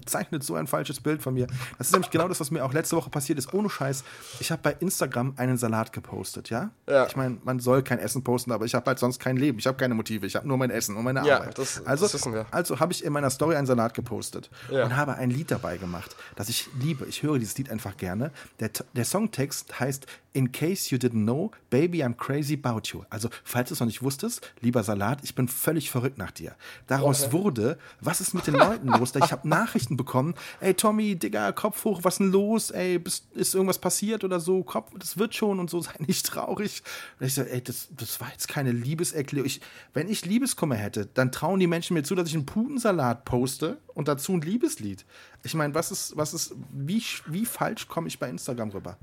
Speaker 1: zeichnet so ein falsches Bild von mir. Das ist nämlich genau das, was mir auch letzte Woche passiert ist. Ohne Scheiß. Ich habe bei Instagram einen Salat gepostet, ja?
Speaker 2: Ja.
Speaker 1: Ich meine, man soll kein Essen posten, aber ich habe halt sonst kein Leben. Ich habe keine Motive. Ich habe nur mein Essen und meine
Speaker 2: Ja,
Speaker 1: Arbeit.
Speaker 2: das-
Speaker 1: also,
Speaker 2: das wissen wir.
Speaker 1: Also habe ich in meiner Story einen Salat gepostet
Speaker 2: Ja.
Speaker 1: und habe ein Lied dabei gemacht, das ich liebe. Ich höre dieses Lied einfach gerne. Der, der Songtext heißt In case you didn't know, baby, I'm crazy about you. Also, falls du es noch nicht wusstest, lieber Salat, ich bin völlig verrückt nach dir. Daraus wurde, was ist mit den Leuten los? Ich habe <laughs> Nachrichten bekommen, ey Tommy, Digga, Kopf hoch, was denn los? Ey, bist, ist irgendwas passiert oder so? Kopf, das wird schon und so, <laughs> sei nicht traurig. Und ich so, ey, das, das war jetzt keine Liebeserklärung. Ich, wenn ich Liebeskummer hätte, dann trauen die Menschen mir zu, dass ich einen Putensalat poste und dazu ein Liebeslied. Ich meine, was ist, was ist, wie, wie falsch komme ich bei Instagram rüber?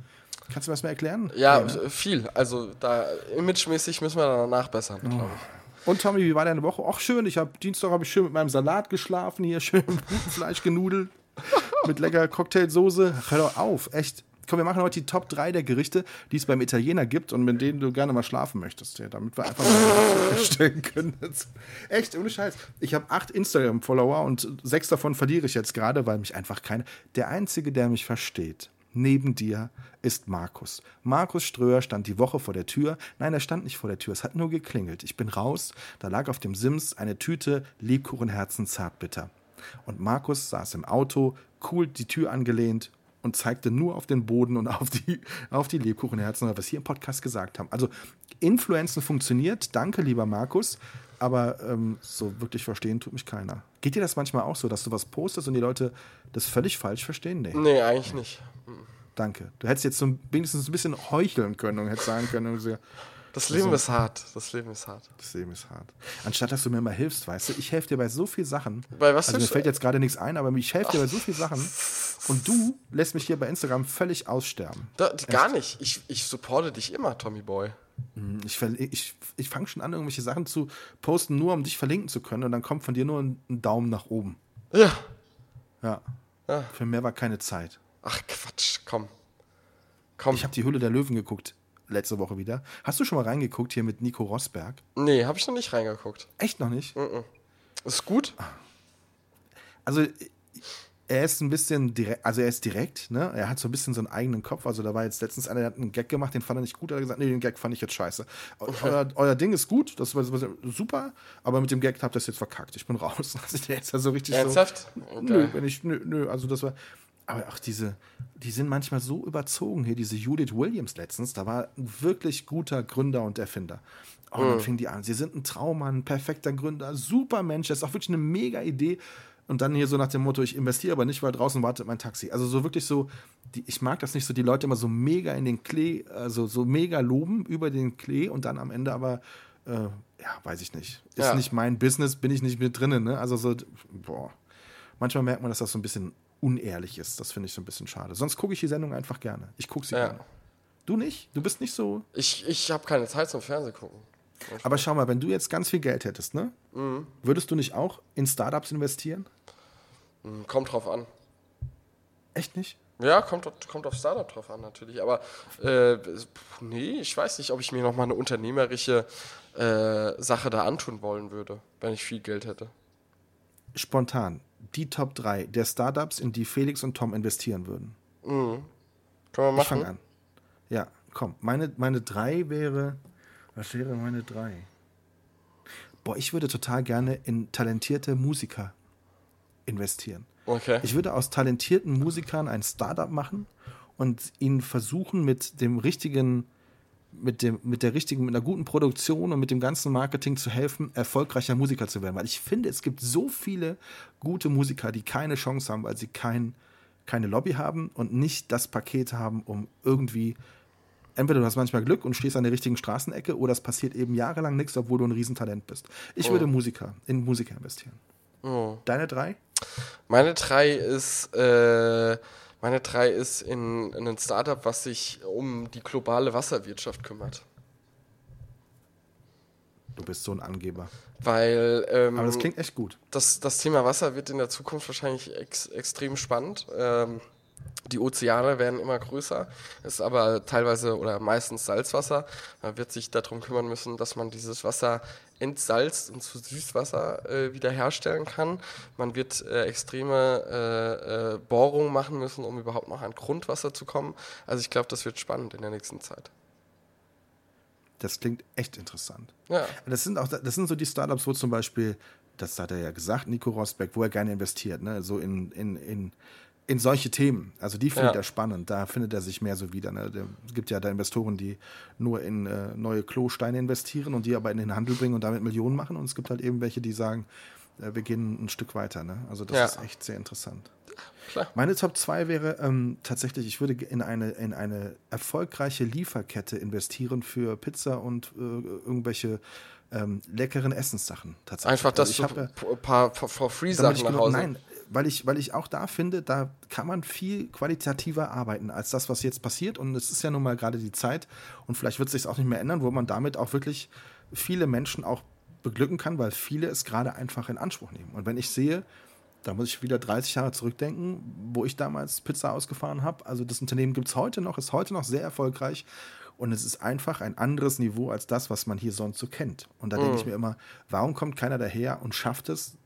Speaker 1: Kannst du mir das mal erklären?
Speaker 2: Ja,
Speaker 1: Nee, ne?
Speaker 2: viel. Also da imagemäßig müssen wir dann nachbessern,
Speaker 1: Oh.
Speaker 2: glaube ich.
Speaker 1: Und Tommy, wie war deine Woche? Ach schön, ich habe Dienstag habe ich schön mit meinem Salat geschlafen, hier <laughs> schön Putenfleisch genudelt, mit lecker Cocktailsoße. Hör doch auf, echt. Komm, wir machen heute die Top 3 der Gerichte, die es beim Italiener gibt und mit denen du gerne mal schlafen möchtest, ja, damit wir einfach mal <laughs> erstellen können. Echt, ohne Scheiß. Ich habe acht Instagram-Follower und sechs davon verliere ich jetzt gerade, weil mich einfach keine. Der Einzige, der mich versteht, neben dir, ist Markus. Markus Ströer stand die Woche vor der Tür. Nein, er stand nicht vor der Tür, es hat nur geklingelt. Ich bin raus, da lag auf dem Sims eine Tüte Lebkuchenherzen Zartbitter. Und Markus saß im Auto, cool die Tür angelehnt und zeigte nur auf den Boden und auf die, auf die Lebkuchenherzen, was wir hier im Podcast gesagt haben. Also Influenzen funktioniert, danke lieber Markus, aber ähm, so wirklich verstehen tut mich keiner. Geht dir das manchmal auch so, dass du was postest und die Leute das völlig falsch verstehen? Nee,
Speaker 2: Nee, eigentlich nicht.
Speaker 1: danke. Du hättest jetzt so wenigstens ein bisschen heucheln können und hättest sagen können,
Speaker 2: Das Leben ist hart. Das Leben ist hart.
Speaker 1: das Leben ist hart. Anstatt dass du mir mal hilfst, weißt du, ich helfe dir bei so vielen Sachen.
Speaker 2: Bei was
Speaker 1: also mir fällt jetzt gerade nichts ein, aber ich helfe dir bei so vielen Sachen <laughs> und du lässt mich hier bei Instagram völlig aussterben.
Speaker 2: Da, gar nicht. Ich, ich supporte dich immer, Tommy Boy.
Speaker 1: Ich, verli- ich, ich fange schon an, irgendwelche Sachen zu posten, nur um dich verlinken zu können und dann kommt von dir nur ein, ein Daumen nach oben.
Speaker 2: Ja.
Speaker 1: Ja.
Speaker 2: Ja.
Speaker 1: Für mehr war keine Zeit.
Speaker 2: Ach Quatsch, komm. Komm.
Speaker 1: Ich habe die Hülle der Löwen geguckt, letzte Woche wieder. Hast du schon mal reingeguckt hier mit Nico Rosberg?
Speaker 2: nee, habe ich noch nicht reingeguckt.
Speaker 1: Echt noch nicht?
Speaker 2: Ist gut?
Speaker 1: Also er ist ein bisschen direkt, also er ist direkt, ne? Er hat so ein bisschen so einen eigenen Kopf. Also da war jetzt letztens einer, der hat einen Gag gemacht, den fand er nicht gut, er hat gesagt, nee, den Gag fand ich jetzt scheiße. Eu- Euer, euer Ding ist gut, das war super, aber mit dem Gag habt ihr es jetzt verkackt. Ich bin raus. <laughs> Also der ist ja so richtig
Speaker 2: Ernsthaft?
Speaker 1: so. Nö, wenn ich, nö, nö, also das war. Aber auch diese, die sind manchmal so überzogen hier, diese Judith Williams letztens, da war ein wirklich guter Gründer und Erfinder. Und dann fing die an, sie sind ein Traummann, perfekter Gründer, super Mensch, das ist auch wirklich eine mega Idee. Und dann hier so nach dem Motto, ich investiere aber nicht, weil draußen wartet mein Taxi. Also so wirklich so, die, ich mag das nicht so, die Leute immer so mega in den Klee, also so mega loben über den Klee und dann am Ende aber, äh, ja, weiß ich nicht. Ist
Speaker 2: Ja.
Speaker 1: nicht mein Business, bin ich nicht mit drinnen, ne? Also so, boah. Manchmal merkt man, dass das so ein bisschen unehrlich ist. Das finde ich so ein bisschen schade. Sonst gucke ich die Sendung einfach gerne. Ich gucke sie
Speaker 2: Ja.
Speaker 1: gerne. Du nicht? Du bist nicht so.
Speaker 2: Ich, ich habe keine Zeit zum Fernsehen gucken.
Speaker 1: Aber schau mal, wenn du jetzt ganz viel Geld hättest, ne?
Speaker 2: Mhm.
Speaker 1: Würdest du nicht auch in Startups investieren?
Speaker 2: Hm, Kommt drauf an.
Speaker 1: Echt nicht?
Speaker 2: Ja, kommt, kommt auf Startup drauf an, natürlich. Aber äh, nee, ich weiß nicht, ob ich mir nochmal eine unternehmerische äh, Sache da antun wollen würde, wenn ich viel Geld hätte.
Speaker 1: Spontan. Die Top 3 der Startups, in die Felix und Tom investieren würden.
Speaker 2: Können wir
Speaker 1: Ich
Speaker 2: machen?
Speaker 1: fange an. Ja, komm. Meine, meine 3 wäre. Was wäre meine 3? Boah, ich würde total gerne in talentierte Musiker investieren.
Speaker 2: Okay.
Speaker 1: Ich würde aus talentierten Musikern ein Startup machen und ihnen versuchen, mit dem richtigen, mit dem, mit der richtigen, mit einer guten Produktion und mit dem ganzen Marketing zu helfen, erfolgreicher Musiker zu werden. Weil ich finde, es gibt so viele gute Musiker, die keine Chance haben, weil sie kein, keine Lobby haben und nicht das Paket haben, um irgendwie entweder du hast manchmal Glück und stehst an der richtigen Straßenecke oder es passiert eben jahrelang nichts, obwohl du ein Riesentalent bist. Ich würde Musiker, in Musiker investieren. Deine drei?
Speaker 2: Meine drei ist, äh, meine drei ist in, in ein Startup, was sich um die globale Wasserwirtschaft kümmert.
Speaker 1: Du bist so ein Angeber.
Speaker 2: Weil ähm,
Speaker 1: Aber das klingt echt gut.
Speaker 2: das, das Thema Wasser wird in der Zukunft wahrscheinlich ex, extrem spannend. Ähm, die Ozeane werden immer größer, ist aber teilweise oder meistens Salzwasser. Man wird sich darum kümmern müssen, dass man dieses Wasser entsalzt und zu Süßwasser äh, wiederherstellen kann. Man wird äh, extreme äh, äh, Bohrungen machen müssen, um überhaupt noch an Grundwasser zu kommen. Also ich glaube, das wird spannend in der nächsten Zeit.
Speaker 1: Das klingt echt interessant.
Speaker 2: Ja.
Speaker 1: Das sind auch, das sind so die Startups, wo zum Beispiel, das hat er ja gesagt, Nico Rosberg, wo er gerne investiert, ne? So in, in, in, in solche Themen. Also die findet
Speaker 2: Ja.
Speaker 1: er spannend. Da findet er sich mehr so wieder. Ne? Es gibt ja da Investoren, die nur in äh, neue Klosteine investieren und die aber in den Handel bringen und damit Millionen machen. Und es gibt halt eben welche, die sagen, äh, wir gehen ein Stück weiter. Ne? Also das
Speaker 2: Ja.
Speaker 1: ist echt sehr interessant.
Speaker 2: Klar.
Speaker 1: Meine Top 2 wäre ähm, tatsächlich, ich würde in eine, in eine erfolgreiche Lieferkette investieren für Pizza und äh, irgendwelche ähm, leckeren Essenssachen. Tatsächlich.
Speaker 2: Einfach, dass
Speaker 1: Also ich
Speaker 2: du ein paar for, free Sachen nach Hause.
Speaker 1: nein, weil ich, weil ich auch da finde, da kann man viel qualitativer arbeiten als das, was jetzt passiert. Und es ist ja nun mal gerade die Zeit und vielleicht wird es sich auch nicht mehr ändern, wo man damit auch wirklich viele Menschen auch beglücken kann, weil viele es gerade einfach in Anspruch nehmen. Und wenn ich sehe, da muss ich wieder 30 Jahre zurückdenken, wo ich damals Pizza ausgefahren habe. Also das Unternehmen gibt es heute noch, ist heute noch sehr erfolgreich. Und es ist einfach ein anderes Niveau als das, was man hier sonst so kennt. Und da denke ich mir immer, warum kommt keiner daher und schafft es,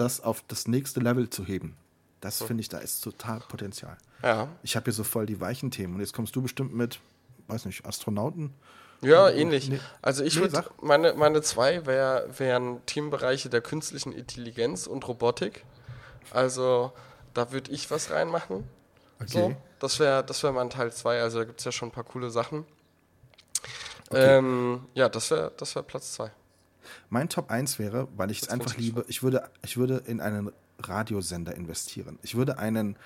Speaker 1: das auf das nächste Level zu heben? Das finde ich, da ist total Potenzial.
Speaker 2: Ja.
Speaker 1: Ich habe hier so voll die weichen Themen. Und jetzt kommst du bestimmt mit, weiß nicht, Astronauten.
Speaker 2: Ja, ähnlich.
Speaker 1: nee.
Speaker 2: Also ich
Speaker 1: Nee,
Speaker 2: würde, meine, meine zwei wär, wären Themenbereiche der künstlichen Intelligenz und Robotik. Also da würde ich was reinmachen. So,
Speaker 1: Okay.
Speaker 2: das wäre das wär mein Teil 2. Also da gibt es ja schon ein paar coole Sachen. Ähm, ja, das wäre das wär Platz 2.
Speaker 1: Mein Top 1 wäre, weil ich es einfach liebe, ich würde, ich würde in einen Radiosender investieren. Ich würde einen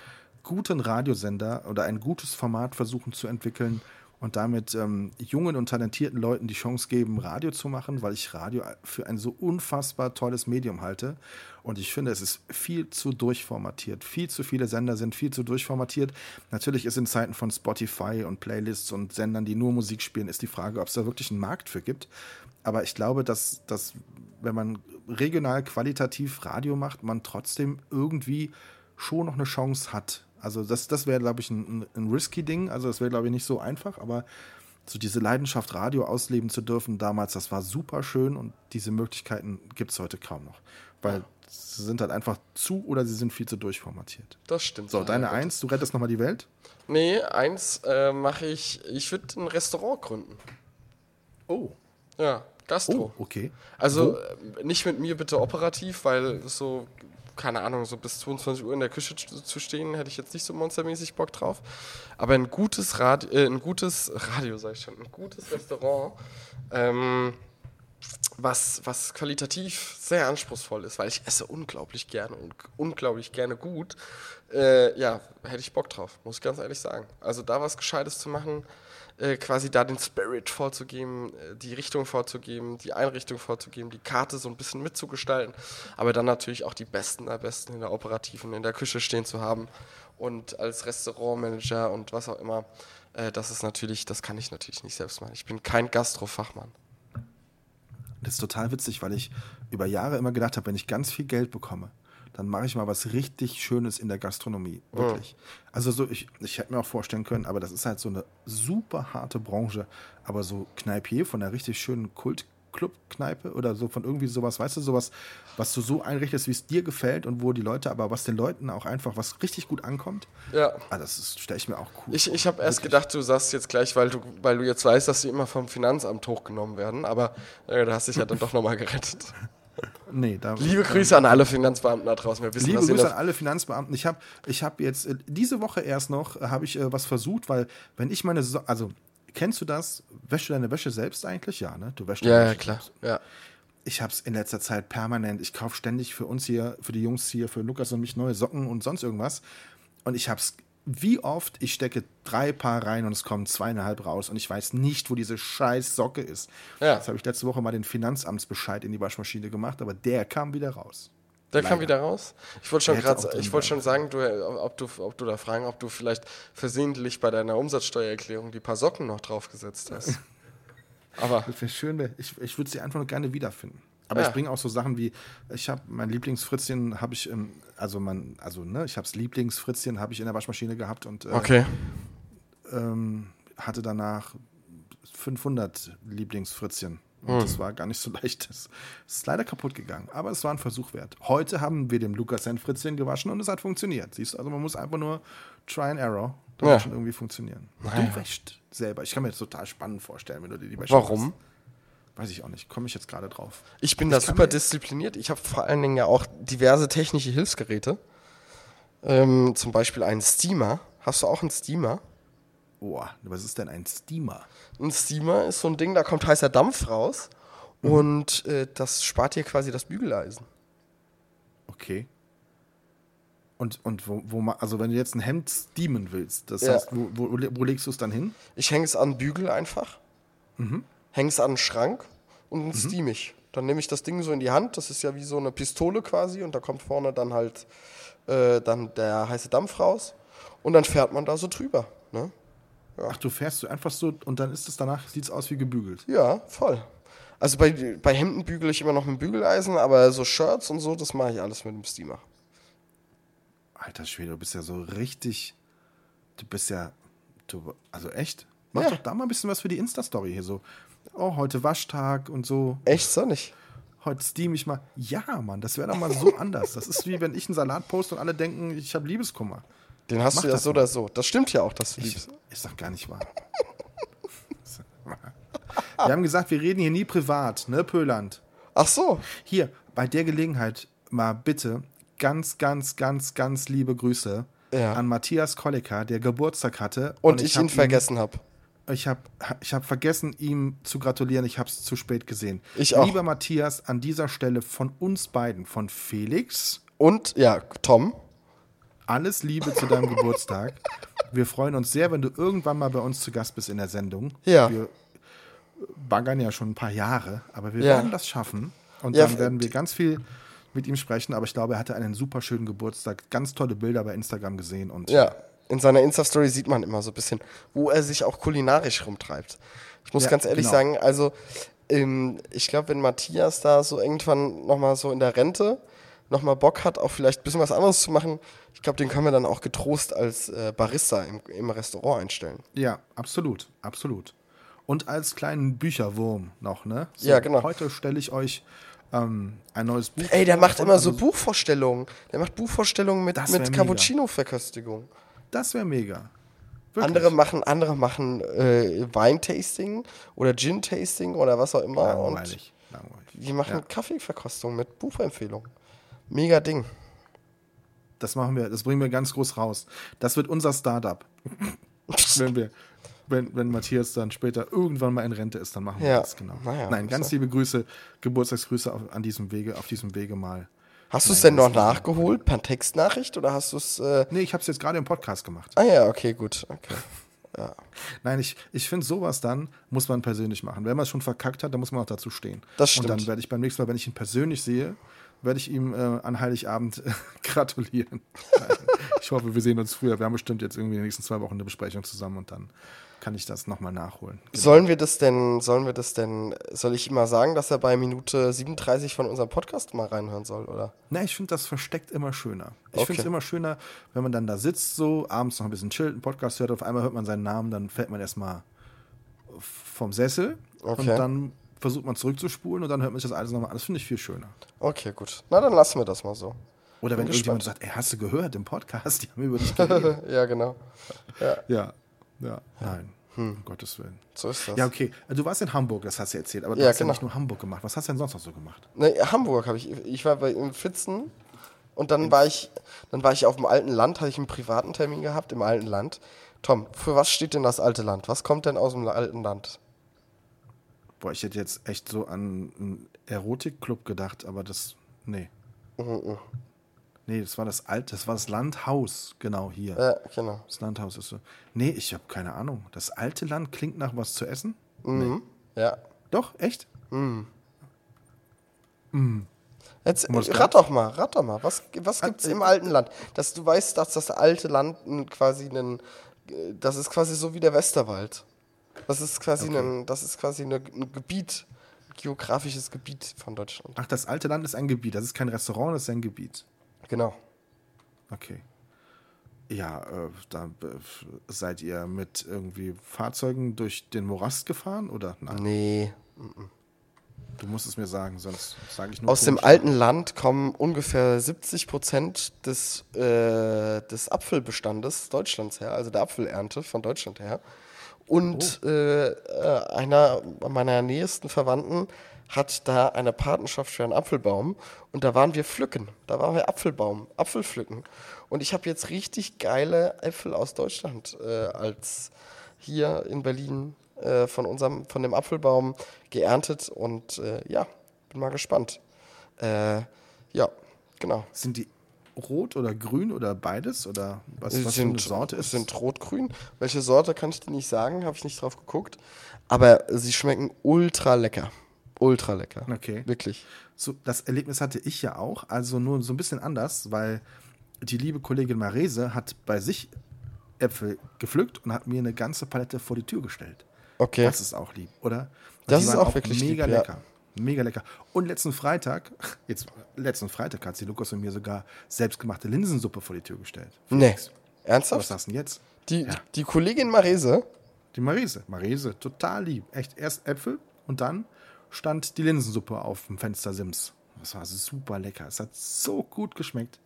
Speaker 1: guten Radiosender oder ein gutes Format versuchen zu entwickeln und damit ähm, jungen und talentierten Leuten die Chance geben, Radio zu machen, weil ich Radio für ein so unfassbar tolles Medium halte. Und ich finde, es ist viel zu durchformatiert. Viel zu viele Sender sind viel zu durchformatiert. Natürlich ist in Zeiten von Spotify und Playlists und Sendern, die nur Musik spielen, ist die Frage, ob es da wirklich einen Markt für gibt. Aber ich glaube, dass, dass wenn man regional qualitativ Radio macht, man trotzdem irgendwie schon noch eine Chance hat. Also das, das wäre, glaube ich, ein, ein risky Ding. Also das wäre, glaube ich, nicht so einfach, aber so diese Leidenschaft, Radio ausleben zu dürfen damals, das war super schön und diese Möglichkeiten gibt es heute kaum noch. Weil sie sind halt einfach zu oder sie sind viel zu durchformatiert.
Speaker 2: Das stimmt.
Speaker 1: So, deine
Speaker 2: leider.
Speaker 1: Eins, du rettest nochmal die Welt?
Speaker 2: Nee, eins äh, mache ich, ich würde ein Restaurant gründen.
Speaker 1: Oh.
Speaker 2: Ja, Gastro.
Speaker 1: Oh, okay.
Speaker 2: Also äh, nicht mit mir bitte operativ, weil so, keine Ahnung, so bis 22 Uhr in der Küche zu stehen, hätte ich jetzt nicht so monstermäßig Bock drauf. Aber ein gutes Radio, äh, ein gutes Radio, sag ich schon, ein gutes Restaurant, ähm, was, was qualitativ sehr anspruchsvoll ist, weil ich esse unglaublich gerne und unglaublich gerne gut. Äh, ja, hätte ich Bock drauf, muss ich ganz ehrlich sagen. Also da was Gescheites zu machen, äh, quasi da den Spirit vorzugeben, äh, die Richtung vorzugeben, die Einrichtung vorzugeben, die Karte so ein bisschen mitzugestalten, aber dann natürlich auch die Besten der Besten in der Operativen, in der Küche stehen zu haben und als Restaurantmanager und was auch immer, äh, das ist natürlich, das kann ich natürlich nicht selbst machen. Ich bin kein Gastrofachmann.
Speaker 1: Das ist total witzig, weil ich über Jahre immer gedacht habe, wenn ich ganz viel Geld bekomme, dann mache ich mal was richtig Schönes in der Gastronomie. Wirklich. Also so, ich, ich hätte mir auch vorstellen können, aber das ist halt so eine super harte Branche. Aber so Kneipier von einer richtig schönen Kultclub-Kneipe oder so von irgendwie sowas, weißt du, sowas, was du so einrichtest, wie es dir gefällt und wo die Leute, aber was den Leuten auch einfach, was richtig gut ankommt.
Speaker 2: Ja.
Speaker 1: Ah, das stelle ich mir auch cool.
Speaker 2: Ich,
Speaker 1: vor.
Speaker 2: ich habe erst gedacht, du sagst jetzt gleich, weil du, weil du jetzt weißt, dass sie immer vom Finanzamt hochgenommen werden, aber äh, da hast dich ja dann doch nochmal gerettet. <laughs>
Speaker 1: Nee,
Speaker 2: Liebe Grüße an alle Finanzbeamten da draußen. Wir wissen,
Speaker 1: Liebe Grüße an alle Finanzbeamten. Ich habe ich hab jetzt äh, diese Woche erst noch äh, habe ich äh, was versucht, weil wenn ich meine so also kennst du das? Wäschst du deine Wäsche selbst eigentlich? Ja, ne? Du wäschst deine
Speaker 2: Ja, ja, klar.
Speaker 1: selbst.
Speaker 2: Ja.
Speaker 1: Ich habe es in letzter Zeit permanent. Ich kaufe ständig für uns hier, für die Jungs hier, für Lukas und mich neue Socken und sonst irgendwas. Und ich habe es wie oft, ich stecke drei Paar rein und es kommen zweieinhalb raus und ich weiß nicht, wo diese scheiß Socke ist.
Speaker 2: Ja.
Speaker 1: Jetzt habe ich letzte Woche mal den Finanzamtsbescheid in die Waschmaschine gemacht, aber der kam wieder raus.
Speaker 2: Der kam
Speaker 1: Leider.
Speaker 2: wieder raus. Ich wollte schon gerade, ich wollte schon sagen, du, ob du, ob du da fragen, ob du vielleicht versehentlich bei deiner Umsatzsteuererklärung die paar Socken noch draufgesetzt hast. <laughs> Aber
Speaker 1: Das wäre schön, ich, ich würde sie einfach nur gerne wiederfinden. Aber
Speaker 2: Ja.
Speaker 1: ich bringe auch so Sachen wie, ich habe mein Lieblingsfritzchen, habe ich, im, also mein, also ne, ich habe das Lieblingsfritzchen, habe ich in der Waschmaschine gehabt und äh,
Speaker 2: okay.
Speaker 1: ähm, hatte danach 500 Lieblingsfritzchen. Und das war gar nicht so <laughs> leicht. Das ist leider kaputt gegangen. Aber es war ein Versuch wert. Heute haben wir dem Lukas sein Fritzchen gewaschen und es hat funktioniert. Siehst du, also man muss einfach nur try and error. Das
Speaker 2: Ja.
Speaker 1: schon irgendwie funktionieren.
Speaker 2: Naja.
Speaker 1: Du wäschst selber. Ich kann mir das total spannend vorstellen, wenn du dir die Wäsche
Speaker 2: Warum?
Speaker 1: machst. Weiß ich auch nicht. Komme ich jetzt gerade drauf.
Speaker 2: Ich bin da super diszipliniert. Ich habe vor allen Dingen ja auch diverse technische Hilfsgeräte. Ähm, zum Beispiel einen Steamer. Hast du auch einen Steamer?
Speaker 1: Oh, was ist denn ein Steamer?
Speaker 2: Ein Steamer ist so ein Ding, da kommt heißer Dampf raus und äh, das spart dir quasi das Bügeleisen.
Speaker 1: Okay. Und, und wo, wo also wenn du jetzt ein Hemd steamen willst, das
Speaker 2: Ja.
Speaker 1: heißt, wo, wo, wo legst du es dann hin?
Speaker 2: Ich hänge es an den Bügel einfach, hänge es an den Schrank und dann steam ich. Dann nehme ich das Ding so in die Hand, das ist ja wie so eine Pistole quasi und da kommt vorne dann halt äh, dann der heiße Dampf raus und dann fährt man da so drüber. Ne?
Speaker 1: Ach, du fährst so einfach so und dann ist es danach, sieht es aus wie gebügelt.
Speaker 2: Ja, voll. Also bei, bei Hemden bügele ich immer noch mit dem Bügeleisen, aber so Shirts und so, das mache ich alles mit dem Steamer.
Speaker 1: Alter Schwede, du bist ja so richtig. Du bist ja. Du, also echt? Mach
Speaker 2: Ja.
Speaker 1: doch da mal ein bisschen was für die Insta-Story hier so. Oh, heute Waschtag und so.
Speaker 2: Echt sonnig.
Speaker 1: Heute steam ich mal. Ja, Mann, das wäre doch mal so <laughs> anders. Das ist wie wenn ich einen Salat poste und alle denken, ich habe Liebeskummer.
Speaker 2: Den hast
Speaker 1: Mach
Speaker 2: du ja so
Speaker 1: mal.
Speaker 2: oder so. Das stimmt ja auch, dass du
Speaker 1: Ich,
Speaker 2: liebst.
Speaker 1: ist doch gar nicht wahr. Wir haben gesagt, wir reden hier nie privat, ne, Pöland?
Speaker 2: Ach so.
Speaker 1: Hier, bei der Gelegenheit mal bitte ganz, ganz, ganz, ganz liebe Grüße
Speaker 2: Ja.
Speaker 1: an Matthias Kollecker, der Geburtstag hatte.
Speaker 2: Und, ich,
Speaker 1: hab
Speaker 2: ihn vergessen habe.
Speaker 1: Ich habe ich hab vergessen, ihm zu gratulieren. Ich habe es zu spät gesehen.
Speaker 2: Ich auch.
Speaker 1: Lieber Matthias, an dieser Stelle von uns beiden, von Felix,
Speaker 2: Und ja, Tom.
Speaker 1: alles Liebe zu deinem Geburtstag. Wir freuen uns sehr, wenn du irgendwann mal bei uns zu Gast bist in der Sendung.
Speaker 2: Ja.
Speaker 1: Wir baggern ja schon ein paar Jahre, aber wir
Speaker 2: Ja.
Speaker 1: werden das schaffen. Und
Speaker 2: Ja,
Speaker 1: dann werden wir ganz viel mit ihm sprechen. Aber ich glaube, er hatte einen super schönen Geburtstag. Ganz tolle Bilder bei Instagram gesehen. Und
Speaker 2: Ja. In seiner Insta-Story sieht man immer so ein bisschen, wo er sich auch kulinarisch rumtreibt. Ich muss
Speaker 1: Ja,
Speaker 2: ganz ehrlich
Speaker 1: genau.
Speaker 2: sagen, also ähm, ich glaube, wenn Matthias da so irgendwann nochmal so in der Rente nochmal Bock hat, auch vielleicht ein bisschen was anderes zu machen, ich glaube, den können wir dann auch getrost als äh, Barista im, im Restaurant einstellen.
Speaker 1: Ja, absolut, absolut. Und als kleinen Bücherwurm noch, ne? So,
Speaker 2: Ja, genau.
Speaker 1: Heute stelle ich euch ähm, ein neues Buch.
Speaker 2: Ey, der macht immer so
Speaker 1: Also,
Speaker 2: Buchvorstellungen. Der macht Buchvorstellungen mit, mit. Cappuccino-Verköstigung.
Speaker 1: Das wäre mega. Wirklich.
Speaker 2: Andere machen, andere machen äh, Weintasting oder Gin-Tasting oder was auch immer. Und
Speaker 1: Langweilig. Langweilig.
Speaker 2: die machen
Speaker 1: Ja.
Speaker 2: Kaffeeverkostung mit Buchempfehlungen. Mega Ding.
Speaker 1: Das machen wir, das bringen wir ganz groß raus. Das wird unser Startup. <laughs> wenn wir, wenn, wenn Matthias dann später irgendwann mal in Rente ist, dann machen wir
Speaker 2: Ja.
Speaker 1: das, genau.
Speaker 2: Naja,
Speaker 1: Nein, ganz liebe Grüße, Geburtstagsgrüße auf, an diesem Wege, auf diesem Wege mal.
Speaker 2: Hast du es denn noch nachgeholt per Textnachricht oder hast du es. Äh
Speaker 1: Nee, ich habe es jetzt gerade im Podcast gemacht.
Speaker 2: ah ja, okay, gut. Okay. <laughs>
Speaker 1: Nein, ich, ich finde, sowas dann muss man persönlich machen. Wenn man es schon verkackt hat, dann muss man auch dazu stehen.
Speaker 2: Das
Speaker 1: Und dann
Speaker 2: stimmt.
Speaker 1: werde ich beim nächsten Mal, wenn ich ihn persönlich sehe, werde ich ihm äh, an Heiligabend äh, <laughs> gratulieren. <laughs> Ich hoffe, wir sehen uns früher. Wir haben bestimmt jetzt irgendwie in den nächsten zwei Wochen eine Besprechung zusammen und dann kann ich das nochmal nachholen. Genau.
Speaker 2: Sollen wir das denn, sollen wir das denn, soll ich ihm mal sagen, dass er bei Minute 37 von unserem Podcast mal reinhören soll, oder?
Speaker 1: Na, ich finde das versteckt immer schöner. Ich
Speaker 2: Okay.
Speaker 1: finde es immer schöner, wenn man dann da sitzt, so abends noch ein bisschen chillt, einen Podcast hört, auf einmal hört man seinen Namen, dann fällt man erstmal vom Sessel und
Speaker 2: Okay.
Speaker 1: dann versucht man zurückzuspulen und dann hört man sich das alles nochmal an. Das finde ich viel schöner.
Speaker 2: Okay, gut. Na, dann lassen wir das mal so.
Speaker 1: Oder wenn
Speaker 2: Bin
Speaker 1: irgendjemand
Speaker 2: gespannt.
Speaker 1: sagt, ey, hast du gehört im Podcast, die haben über dich geredet. <laughs>
Speaker 2: ja, genau.
Speaker 1: ja, ja, nein, um Gottes Willen.
Speaker 2: So ist das.
Speaker 1: Ja, okay. Du warst in Hamburg, das hast du erzählt, aber du
Speaker 2: Ja,
Speaker 1: hast
Speaker 2: genau.
Speaker 1: ja nicht nur Hamburg gemacht. Was hast du denn sonst noch so gemacht?
Speaker 2: Ne, Hamburg habe ich. Ich war bei in Pfitzen und dann war ich, dann war ich auf dem alten Land, hatte ich einen privaten Termin gehabt im alten Land. Tom, für was steht denn das alte Land? Was kommt denn aus dem alten Land?
Speaker 1: Boah, ich hätte jetzt echt so an einen Erotikclub gedacht, aber das, nee.
Speaker 2: Mhm,
Speaker 1: Nee, das war das alte, das war das Landhaus, genau hier.
Speaker 2: Ja, genau.
Speaker 1: Das Landhaus ist so. Nee, ich habe keine Ahnung. Das alte Land klingt nach was zu essen?
Speaker 2: Mhm. Ja.
Speaker 1: Doch, echt?
Speaker 2: Jetzt
Speaker 1: Was
Speaker 2: äh,
Speaker 1: gab's?
Speaker 2: rat doch mal, rat doch mal. Was, was gibt's im alten Land? Dass du weißt, dass das alte Land ein- quasi ein, äh, das ist quasi so wie der Westerwald. Das ist quasi
Speaker 1: Okay.
Speaker 2: ein, das ist quasi eine, ein Gebiet, ein geografisches Gebiet von Deutschland.
Speaker 1: Ach, das alte Land ist ein Gebiet. Das ist kein Restaurant, das ist ein Gebiet.
Speaker 2: Genau.
Speaker 1: Okay. Ja, äh, da äh, seid ihr mit irgendwie Fahrzeugen durch den Morast gefahren oder nein?
Speaker 2: Nee.
Speaker 1: Du musst es mir sagen, sonst sage ich nur.
Speaker 2: Aus dem alten Land kommen ungefähr 70 Prozent des, äh, des Apfelbestandes Deutschlands her, also der Apfelernte von Deutschland her. Und äh, äh, einer meiner nächsten Verwandten hat da eine Patenschaft für einen Apfelbaum und da waren wir pflücken. Da waren wir Apfelbaum, Apfel pflücken. Und ich habe jetzt richtig geile Äpfel aus Deutschland äh, als hier in Berlin äh, von unserem, von dem Apfelbaum geerntet und äh, ja, bin mal gespannt. Äh, ja, genau.
Speaker 1: Sind die rot oder grün oder beides? Oder was,
Speaker 2: Sie
Speaker 1: was für eine Sorte ist?
Speaker 2: sind rot-grün. Welche Sorte kann ich dir nicht sagen, habe ich nicht drauf geguckt. Aber sie schmecken ultra lecker. Ultra lecker.
Speaker 1: Okay.
Speaker 2: Wirklich.
Speaker 1: So, das Erlebnis hatte ich ja auch, also nur so ein bisschen anders, weil die liebe Kollegin Marese hat bei sich Äpfel gepflückt und hat mir eine ganze Palette vor die Tür gestellt.
Speaker 2: Okay.
Speaker 1: Das ist auch lieb, oder?
Speaker 2: Das
Speaker 1: die
Speaker 2: ist auch wirklich
Speaker 1: mega
Speaker 2: lieb, ja.
Speaker 1: lecker. Mega lecker. Und letzten Freitag, <laughs> jetzt letzten Freitag hat sie Lukas und mir sogar selbstgemachte Linsensuppe vor die Tür gestellt.
Speaker 2: Nee.
Speaker 1: Was
Speaker 2: Ernsthaft?
Speaker 1: sagst du denn jetzt?
Speaker 2: Die,
Speaker 1: Ja.
Speaker 2: die Kollegin Marese,
Speaker 1: Die Marese. Marese, total lieb. Echt, erst Äpfel und dann stand die Linsensuppe auf dem Fenstersims. Das war super lecker. Es hat so gut geschmeckt.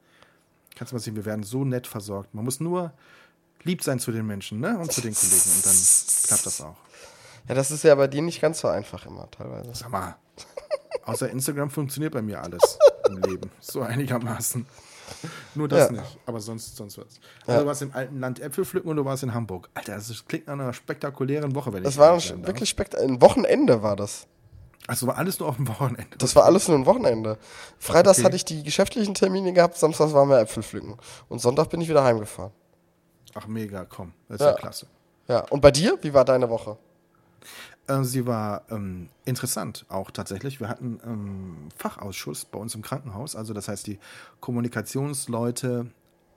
Speaker 1: Kannst du mal sehen, wir werden so nett versorgt. Man muss nur lieb sein zu den Menschen ne? und zu den Kollegen und dann klappt das auch.
Speaker 2: ja, das ist ja bei dir nicht ganz so einfach immer teilweise.
Speaker 1: Sag mal, außer Instagram funktioniert bei mir alles im Leben. So einigermaßen. Nur das
Speaker 2: Ja.
Speaker 1: nicht, aber sonst, sonst was.
Speaker 2: Ja.
Speaker 1: Also du warst im alten Land Äpfel pflücken und du warst in Hamburg. Alter, das klingt nach einer spektakulären Woche, wenn
Speaker 2: Das
Speaker 1: ich
Speaker 2: war
Speaker 1: sein darf.
Speaker 2: wirklich spektakulär. Ein Wochenende war das.
Speaker 1: Also war alles nur auf dem Wochenende.
Speaker 2: Das war alles nur ein Wochenende. Freitags
Speaker 1: Okay.
Speaker 2: hatte ich die geschäftlichen Termine gehabt, samstags waren wir Äpfel pflücken. Und Sonntag bin ich wieder heimgefahren.
Speaker 1: Ach, mega, komm. Das ist ja,
Speaker 2: Ja.
Speaker 1: klasse.
Speaker 2: Ja, und bei dir? Wie war deine Woche?
Speaker 1: Äh, sie war ähm, interessant auch tatsächlich. Wir hatten ähm, Fachausschuss bei uns im Krankenhaus. Also das heißt, die Kommunikationsleute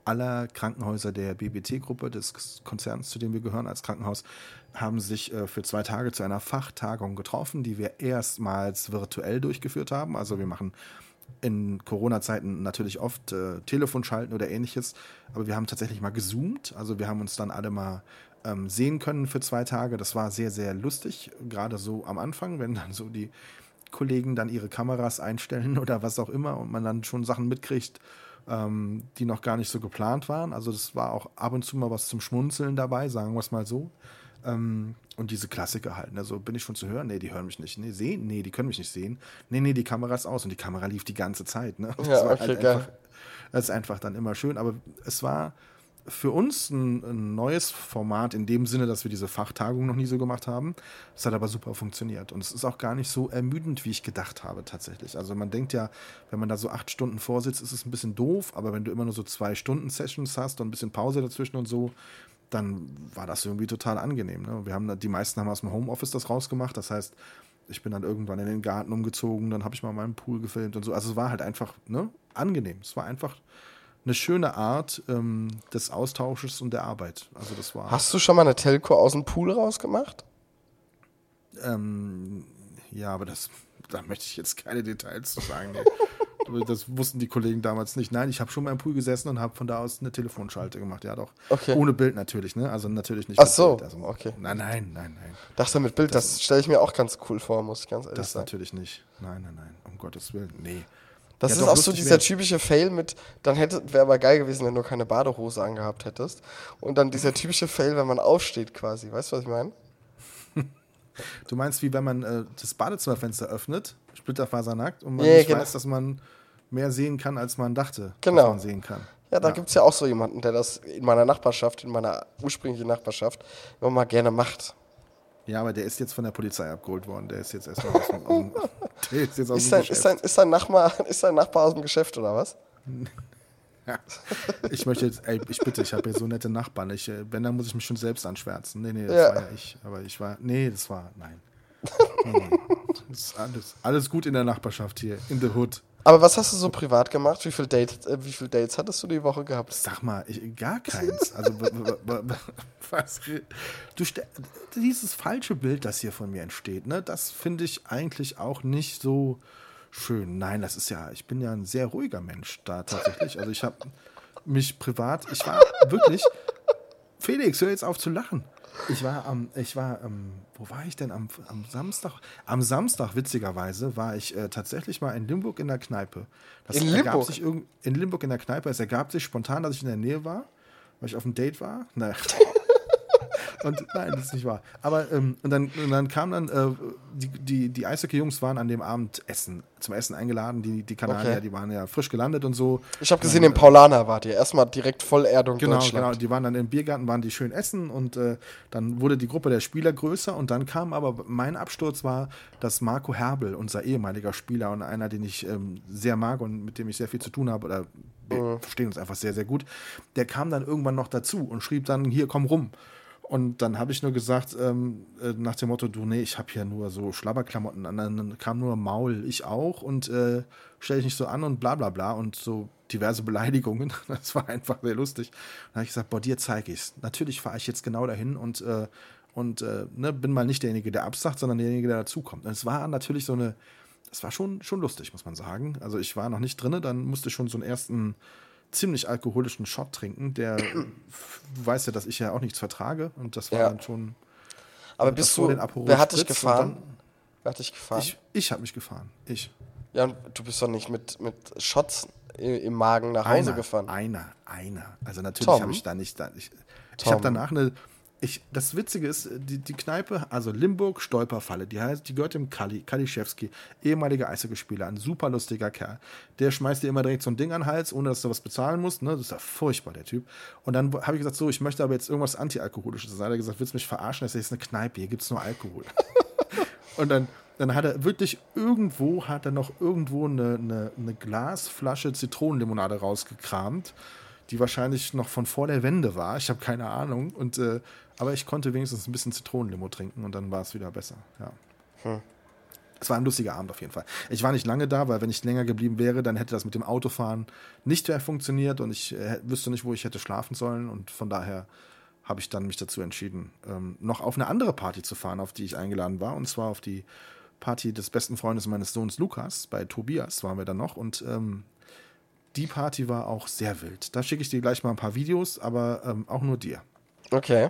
Speaker 1: aller Krankenhäuser der BBT-Gruppe, des Konzerns, zu dem wir gehören als Krankenhaus, haben sich äh, für zwei Tage zu einer Fachtagung getroffen, die wir erstmals virtuell durchgeführt haben. Also wir machen in Corona-Zeiten natürlich oft äh, Telefon schalten oder ähnliches, aber wir haben tatsächlich mal gezoomt. Also wir haben uns dann alle mal ähm, sehen können für zwei Tage. Das war sehr, sehr lustig, gerade so am Anfang, wenn dann so die Kollegen dann ihre Kameras einstellen <laughs> oder was auch immer und man dann schon Sachen mitkriegt, ähm, die noch gar nicht so geplant waren. Also das war auch ab und zu mal was zum Schmunzeln dabei, sagen wir es mal so. Ähm, und diese Klassiker halt. Also bin ich schon zu hören? Nee, die hören mich nicht. Nee, sehen? Nee, die können mich nicht sehen. Nee, nee, die Kamera ist aus und die Kamera lief die ganze Zeit. Ne? <laughs> Das
Speaker 2: Ja,
Speaker 1: war
Speaker 2: okay, geil.
Speaker 1: einfach, das ist einfach dann immer schön. Aber es war für uns ein, ein neues Format in dem Sinne, dass wir diese Fachtagung noch nie so gemacht haben. Es hat aber super funktioniert. Und es ist auch gar nicht so ermüdend, wie ich gedacht habe tatsächlich. Also man denkt ja, wenn man da so acht Stunden vorsitzt, ist es ein bisschen doof. Aber wenn du immer nur so zwei Stunden Sessions hast und ein bisschen Pause dazwischen und so, dann war das irgendwie total angenehm. Ne? Wir haben die meisten haben aus dem Homeoffice das rausgemacht. Das heißt, ich bin dann irgendwann in den Garten umgezogen, dann habe ich mal meinen Pool gefilmt und so. Also es war halt einfach ne, angenehm. Es war einfach eine schöne Art ähm, des Austausches und der Arbeit. Also das war.
Speaker 2: Hast du schon mal eine Telco aus dem Pool rausgemacht?
Speaker 1: Ähm, ja, aber das, da möchte ich jetzt keine Details zu sagen. Nee. <laughs> das wussten die Kollegen damals nicht. Nein, ich habe schon mal im Pool gesessen und habe von da aus eine Telefonschalte gemacht. Ja, doch.
Speaker 2: Okay.
Speaker 1: Ohne Bild natürlich, ne? Also natürlich nicht.
Speaker 2: Ach so,
Speaker 1: Bild. Also,
Speaker 2: okay.
Speaker 1: Nein, nein, nein, nein.
Speaker 2: Dachte mit Bild, das, stelle ich mir auch ganz cool vor, muss ich ganz ehrlich
Speaker 1: Das
Speaker 2: sagen.
Speaker 1: natürlich nicht. Nein, nein, nein. Um Gottes Willen. Nee.
Speaker 2: Das
Speaker 1: Ja,
Speaker 2: ist auch so dieser
Speaker 1: wär-
Speaker 2: typische Fail mit, dann hätte, wäre aber geil gewesen, wenn du keine Badehose angehabt hättest. Und dann dieser typische Fail, wenn man aufsteht quasi. Weißt du, was ich meine? <laughs>
Speaker 1: Du meinst, wie wenn man äh, das Badezimmerfenster öffnet, splitterfasernackt, und man
Speaker 2: Ja,
Speaker 1: nicht
Speaker 2: genau.
Speaker 1: weiß, dass man mehr sehen kann, als man dachte,
Speaker 2: Genau.
Speaker 1: dass man sehen kann.
Speaker 2: Ja, da gibt's ja auch so jemanden, der das in meiner Nachbarschaft, in meiner ursprünglichen Nachbarschaft, immer mal gerne macht.
Speaker 1: Ja, aber der ist jetzt von der Polizei abgeholt worden. Der ist jetzt erstmal aus dem, aus dem, <laughs> <laughs> der ist jetzt aus
Speaker 2: Ist
Speaker 1: dem Geschäft.
Speaker 2: ist, dein, ist, dein Nachbar, <laughs> ist dein Nachbar aus dem Geschäft oder was?
Speaker 1: Ja. Ich möchte jetzt, ey, ich bitte, ich habe hier so nette Nachbarn. Ich, äh, wenn, dann muss ich mich schon selbst anschwärzen. Nee, nee, das
Speaker 2: Ja.
Speaker 1: war ja ich. Aber ich war, nee, das war, nein. <laughs> Nee. Das ist alles, alles gut in der Nachbarschaft hier, in the hood.
Speaker 2: Aber was hast du so privat gemacht? Wie viele Dates, äh, wie viel Dates hattest du die Woche gehabt?
Speaker 1: Sag mal, ich, gar keins. Also, <laughs> was, du dieses falsche Bild, das hier von mir entsteht, ne, das finde ich eigentlich auch nicht so schön. Nein, das ist ja, ich bin ja ein sehr ruhiger Mensch da tatsächlich. Also ich habe mich privat, ich war wirklich, Felix, hör jetzt auf zu lachen. Ich war am, ich war, ähm, wo war ich denn am, am Samstag? Am Samstag, witzigerweise, war ich äh, tatsächlich mal in Limburg in der Kneipe. Das
Speaker 2: In
Speaker 1: ergab
Speaker 2: Limburg?
Speaker 1: Sich irgend, in Limburg in der Kneipe. Es ergab sich spontan, dass ich in der Nähe war, weil ich auf einem Date war. Nein. <laughs> Und nein, das ist nicht wahr. Aber ähm, und dann, und dann kam dann, äh, die, die, die Eishockey-Jungs waren an dem Abend essen, zum Essen eingeladen. Die, die Kanadier,
Speaker 2: Okay.
Speaker 1: die waren ja frisch gelandet und so.
Speaker 2: Ich habe gesehen, im Paulaner wart ihr. Erstmal direkt Vollerdung
Speaker 1: Genau,
Speaker 2: Deutschland.
Speaker 1: genau. Die waren dann im Biergarten, waren die schön essen und äh, dann wurde die Gruppe der Spieler größer und dann kam aber mein Absturz war, dass Marco Herbel, unser ehemaliger Spieler und einer, den ich ähm, sehr mag und mit dem ich sehr viel zu tun habe oder wir verstehen uns einfach sehr, sehr gut, der kam dann irgendwann noch dazu und schrieb dann, hier, komm rum. Und dann habe ich nur gesagt, ähm, äh, nach dem Motto, du, nee, ich habe hier nur so Schlabberklamotten an. Dann kam nur Maul, ich auch und äh, stell dich nicht so an und bla bla bla und so diverse Beleidigungen. <laughs> Das war einfach sehr lustig. Dann habe ich gesagt, boah, dir zeige ich's. Natürlich fahre ich jetzt genau dahin und, äh, und äh, ne, bin mal nicht derjenige, der absagt, sondern derjenige, der dazukommt. Und es war natürlich so eine, das war schon, schon lustig, muss man sagen. Also ich war noch nicht drinne, dann musste ich schon so einen ersten ziemlich alkoholischen Shot trinken, der, <clears throat> du weißt ja, dass ich ja auch nichts vertrage und das war
Speaker 2: Ja.
Speaker 1: dann schon,
Speaker 2: Aber bist du, wer hat dich gefahren?
Speaker 1: dann-
Speaker 2: Wer hat dich gefahren?
Speaker 1: ich, ich habe mich gefahren, ich.
Speaker 2: ja, und du bist doch nicht mit, mit Shots im Magen nach Hause
Speaker 1: einer,
Speaker 2: gefahren.
Speaker 1: Einer, einer. Also natürlich habe ich da nicht, da, ich, ich
Speaker 2: Tom.
Speaker 1: habe danach eine, ich, das Witzige ist, die, die Kneipe, also Limburg Stolperfalle, die heißt, die gehört dem Kali, Kaliszewski, ehemaliger Eishockeyspieler, ein super lustiger Kerl. Der schmeißt dir immer direkt so ein Ding an den Hals, ohne dass du was bezahlen musst, ne? Das ist ja furchtbar, der Typ. Und dann habe ich gesagt, so, ich möchte aber jetzt irgendwas Antialkoholisches. Dann hat er gesagt, willst du mich verarschen? Das ist eine Kneipe, hier gibt es nur Alkohol. <laughs> Und dann, dann hat er wirklich irgendwo, hat er noch irgendwo eine, eine, eine Glasflasche Zitronenlimonade rausgekramt, die wahrscheinlich noch von vor der Wende war. Ich habe keine Ahnung. Und, äh, aber ich konnte wenigstens ein bisschen Zitronenlimo trinken und dann war es wieder besser. Ja. Es war ein lustiger Abend auf jeden Fall. Ich war nicht lange da, weil wenn ich länger geblieben wäre, dann hätte das mit dem Autofahren nicht mehr funktioniert und ich äh, wüsste nicht, wo ich hätte schlafen sollen. Und von daher habe ich dann mich dazu entschieden, ähm, noch auf eine andere Party zu fahren, auf die ich eingeladen war. Und zwar auf die Party des besten Freundes meines Sohns Lukas. Bei Tobias waren wir dann noch. Und ähm, die Party war auch sehr wild. Da schicke ich dir gleich mal ein paar Videos, aber ähm, auch nur dir.
Speaker 2: Okay.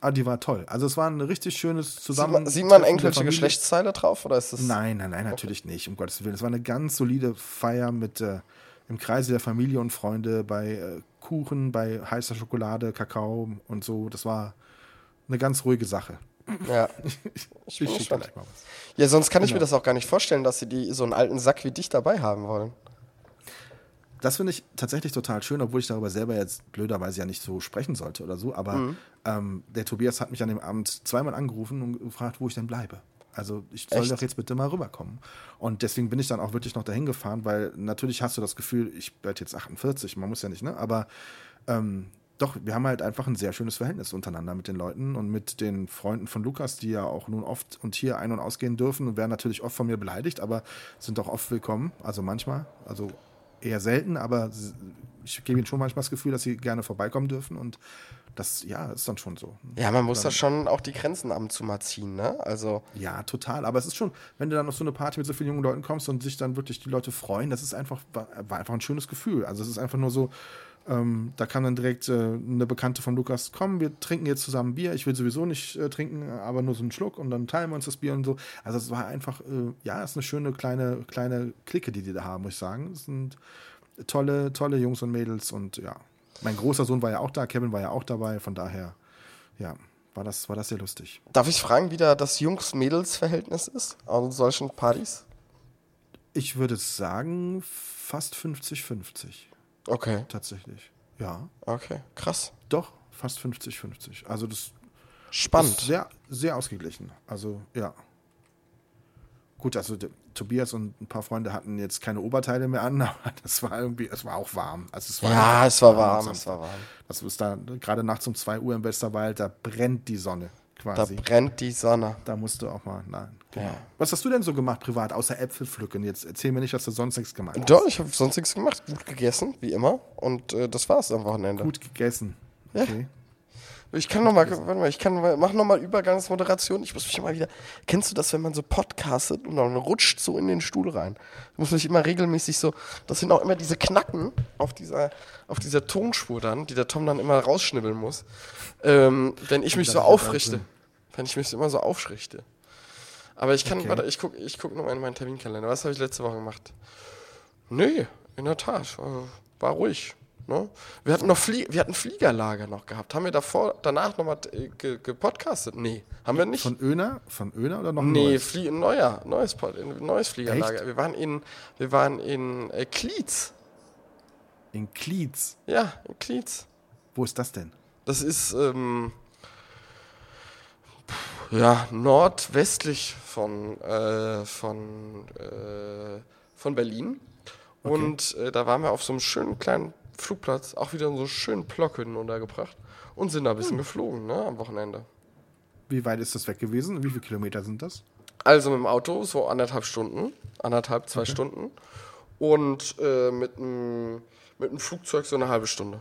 Speaker 1: Ah, die war toll. Also es war ein richtig schönes
Speaker 2: Sieht
Speaker 1: Zusammen.
Speaker 2: sieht man
Speaker 1: der
Speaker 2: irgendwelche. Geschlechtsteile drauf oder ist das.
Speaker 1: Nein, nein, nein, natürlich nicht, um Gottes Willen. Es war eine ganz solide Feier mit äh, im Kreise der Familie und Freunde bei äh, Kuchen, bei heißer Schokolade, Kakao und so. Das war eine ganz ruhige Sache.
Speaker 2: Ja. <laughs>
Speaker 1: Ich
Speaker 2: bin
Speaker 1: schicke gleich mal was.
Speaker 2: ja, sonst kann ich mir
Speaker 1: Genau.
Speaker 2: das auch gar nicht vorstellen, dass sie die, so einen alten Sack wie dich dabei haben wollen.
Speaker 1: Das finde ich tatsächlich total schön, obwohl ich darüber selber jetzt blöderweise ja nicht so sprechen sollte oder so. Aber
Speaker 2: Mhm.
Speaker 1: Ähm, der Tobias hat mich an dem Abend zweimal angerufen und gefragt, wo ich denn bleibe. Also ich soll
Speaker 2: Echt?
Speaker 1: doch jetzt bitte mal rüberkommen. Und deswegen bin ich dann auch wirklich noch dahin gefahren, weil natürlich hast du das Gefühl, ich werde jetzt 48, man muss ja nicht, ne? Aber ähm, doch, wir haben halt einfach ein sehr schönes Verhältnis untereinander mit den Leuten und mit den Freunden von Lukas, die ja auch nun oft und hier ein- und ausgehen dürfen und werden natürlich oft von mir beleidigt, aber sind auch oft willkommen. Also manchmal, also eher selten, aber ich gebe ihnen schon manchmal das Gefühl, dass sie gerne vorbeikommen dürfen und das, ja, ist dann schon so.
Speaker 2: Ja, man muss da schon auch die Grenzen ab und zu mal ziehen, ne? Also.
Speaker 1: Ja, total. Aber es ist schon, wenn du dann auf so eine Party mit so vielen jungen Leuten kommst und sich dann wirklich die Leute freuen, das ist einfach, war einfach ein schönes Gefühl. Also es ist einfach nur so, ähm, da kam dann direkt äh, eine Bekannte von Lukas, komm, wir trinken jetzt zusammen Bier. Ich will sowieso nicht äh, trinken, aber nur so einen Schluck und dann teilen wir uns das Bier und so. Also es war einfach, äh, ja, es ist eine schöne kleine, kleine Clique, die die da haben, muss ich sagen. Es sind tolle, tolle Jungs und Mädels und ja, mein großer Sohn war ja auch da, Kevin war ja auch dabei, von daher, ja, war das, war das sehr lustig.
Speaker 2: Darf ich fragen, wie da das Jungs-Mädels-Verhältnis ist an solchen Partys?
Speaker 1: Ich würde sagen, fast 50-50.
Speaker 2: Okay.
Speaker 1: Tatsächlich. Ja.
Speaker 2: Okay, krass.
Speaker 1: Doch, fast 50-50. Also das
Speaker 2: Spannend.
Speaker 1: ist sehr, sehr ausgeglichen. Also, ja. Gut, also Tobias und ein paar Freunde hatten jetzt keine Oberteile mehr an, <laughs> aber das war irgendwie, es war auch warm. Also es war
Speaker 2: ja, es war warm, es war warm.
Speaker 1: Das ist da gerade nachts um 2 Uhr im Westerwald, da brennt die Sonne quasi. Da,
Speaker 2: brennt die Sonne.
Speaker 1: musst du auch mal, nein. Genau.
Speaker 2: Ja.
Speaker 1: Was hast du denn so gemacht privat, außer Äpfel pflücken? Jetzt erzähl mir nicht, dass du sonst nichts gemacht hast.
Speaker 2: Doch, ich habe sonst nichts gemacht. Gut gegessen, wie immer. Und äh, das war's am Wochenende.
Speaker 1: Gut gegessen. Okay.
Speaker 2: Ich kann noch mal, warte mal, ich kann mal, mach noch mal Übergangsmoderation. Ich muss mich immer wieder. Kennst du das, wenn man so podcastet und dann rutscht so in den Stuhl rein? Du musst mich immer regelmäßig so. Das sind auch immer diese Knacken auf dieser, auf dieser Tonspur dann, die der Tom dann immer rausschnibbeln muss. Ähm, wenn ich mich so aufrichte. Wenn ich mich immer so aufrichte. Aber ich kann,
Speaker 1: Okay.
Speaker 2: warte, ich guck, ich guck noch mal in meinen Terminkalender. Was habe ich letzte Woche gemacht? Nee, in der Tat. Äh, war ruhig. Ne? Wir hatten noch Flie wir hatten Fliegerlager noch gehabt. Haben wir davor, danach nochmal äh, ge gepodcastet? Nee, haben wir nicht.
Speaker 1: Von Öner? Von Öner oder noch ein
Speaker 2: nee,
Speaker 1: neues?
Speaker 2: Ein neuer, neues, Pod ein neues Fliegerlager.
Speaker 1: Echt?
Speaker 2: Wir waren in, wir waren in äh, Klietz.
Speaker 1: In Klietz.
Speaker 2: Ja, in Klietz.
Speaker 1: Wo ist das denn?
Speaker 2: Das ist ähm, ja nordwestlich von äh, von äh, von Berlin. Und äh, da waren wir auf so einem schönen kleinen Flugplatz, auch wieder in so schönen Blockhütten untergebracht und sind da ein bisschen
Speaker 1: Hm.
Speaker 2: geflogen, ne, am Wochenende.
Speaker 1: Wie weit ist das weg gewesen? Wie viele Kilometer sind das?
Speaker 2: Also mit dem Auto so anderthalb Stunden, anderthalb, zwei Stunden. Und äh, mit dem mit dem Flugzeug so eine halbe Stunde.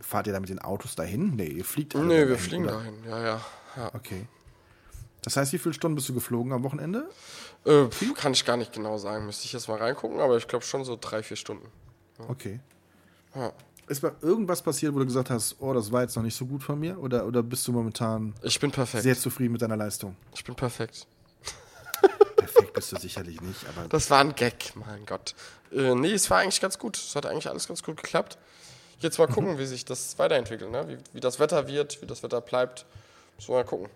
Speaker 1: Fahrt ihr da mit den Autos dahin? Nee, ihr fliegt
Speaker 2: Nee, wir
Speaker 1: dahin,
Speaker 2: fliegen
Speaker 1: oder?
Speaker 2: dahin, ja, ja. ja.
Speaker 1: Okay. Das heißt, wie viele Stunden bist du geflogen am Wochenende?
Speaker 2: Äh, kann ich gar nicht genau sagen, müsste ich jetzt mal reingucken, aber ich glaube schon so drei, vier Stunden.
Speaker 1: Okay.
Speaker 2: Ja.
Speaker 1: Ist mal irgendwas passiert, wo du gesagt hast, oh, das war jetzt noch nicht so gut von mir? Oder, oder bist du momentan
Speaker 2: Ich bin perfekt.
Speaker 1: sehr zufrieden mit deiner Leistung?
Speaker 2: Ich bin perfekt.
Speaker 1: Perfekt bist du sicherlich nicht, aber
Speaker 2: Das war ein Gag, mein Gott. Äh, nee, es war eigentlich ganz gut. Es hat eigentlich alles ganz gut geklappt. Jetzt mal gucken, wie sich das weiterentwickelt, ne? wie, wie das Wetter wird, wie das Wetter bleibt. Wir mal gucken.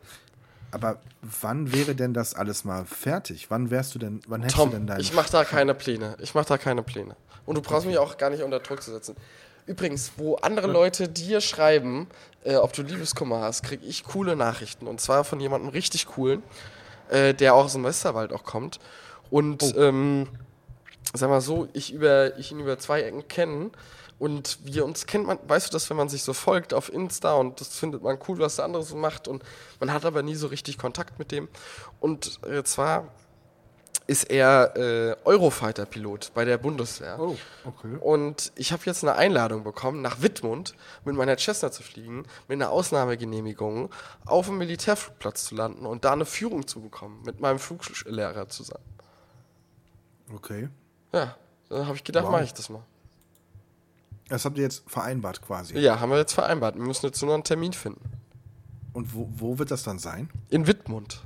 Speaker 1: Aber wann wäre denn das alles mal fertig? Wann wärst du denn, wann hättest du denn
Speaker 2: Tom,
Speaker 1: deinen
Speaker 2: ich mache da keine Pläne. Ich mache da keine Pläne. Und du brauchst mich auch gar nicht unter Druck zu setzen. Übrigens, wo andere Leute dir schreiben, äh, ob du Liebeskummer hast, kriege ich coole Nachrichten. Und zwar von jemandem richtig coolen, äh, der auch aus dem Westerwald auch kommt. Und
Speaker 1: Oh.
Speaker 2: ähm, sag mal so, ich, über, ich ihn über zwei Ecken kenne und wir uns kennt man, weißt du das, wenn man sich so folgt auf Insta und das findet man cool, was der andere so macht und man hat aber nie so richtig Kontakt mit dem. Und äh, zwar ist er äh, Eurofighter-Pilot bei der Bundeswehr.
Speaker 1: Oh, okay.
Speaker 2: Und ich habe jetzt eine Einladung bekommen, nach Wittmund mit meiner Cessna zu fliegen, mit einer Ausnahmegenehmigung auf dem Militärflugplatz zu landen und da eine Führung zu bekommen, mit meinem Fluglehrer zusammen.
Speaker 1: Okay.
Speaker 2: Ja, dann habe ich gedacht,
Speaker 1: Wow.
Speaker 2: mache ich das mal.
Speaker 1: Das habt ihr jetzt vereinbart quasi.
Speaker 2: Ja, haben wir jetzt vereinbart. Wir müssen jetzt nur noch einen Termin finden.
Speaker 1: Und wo, wo wird das dann sein?
Speaker 2: In Wittmund.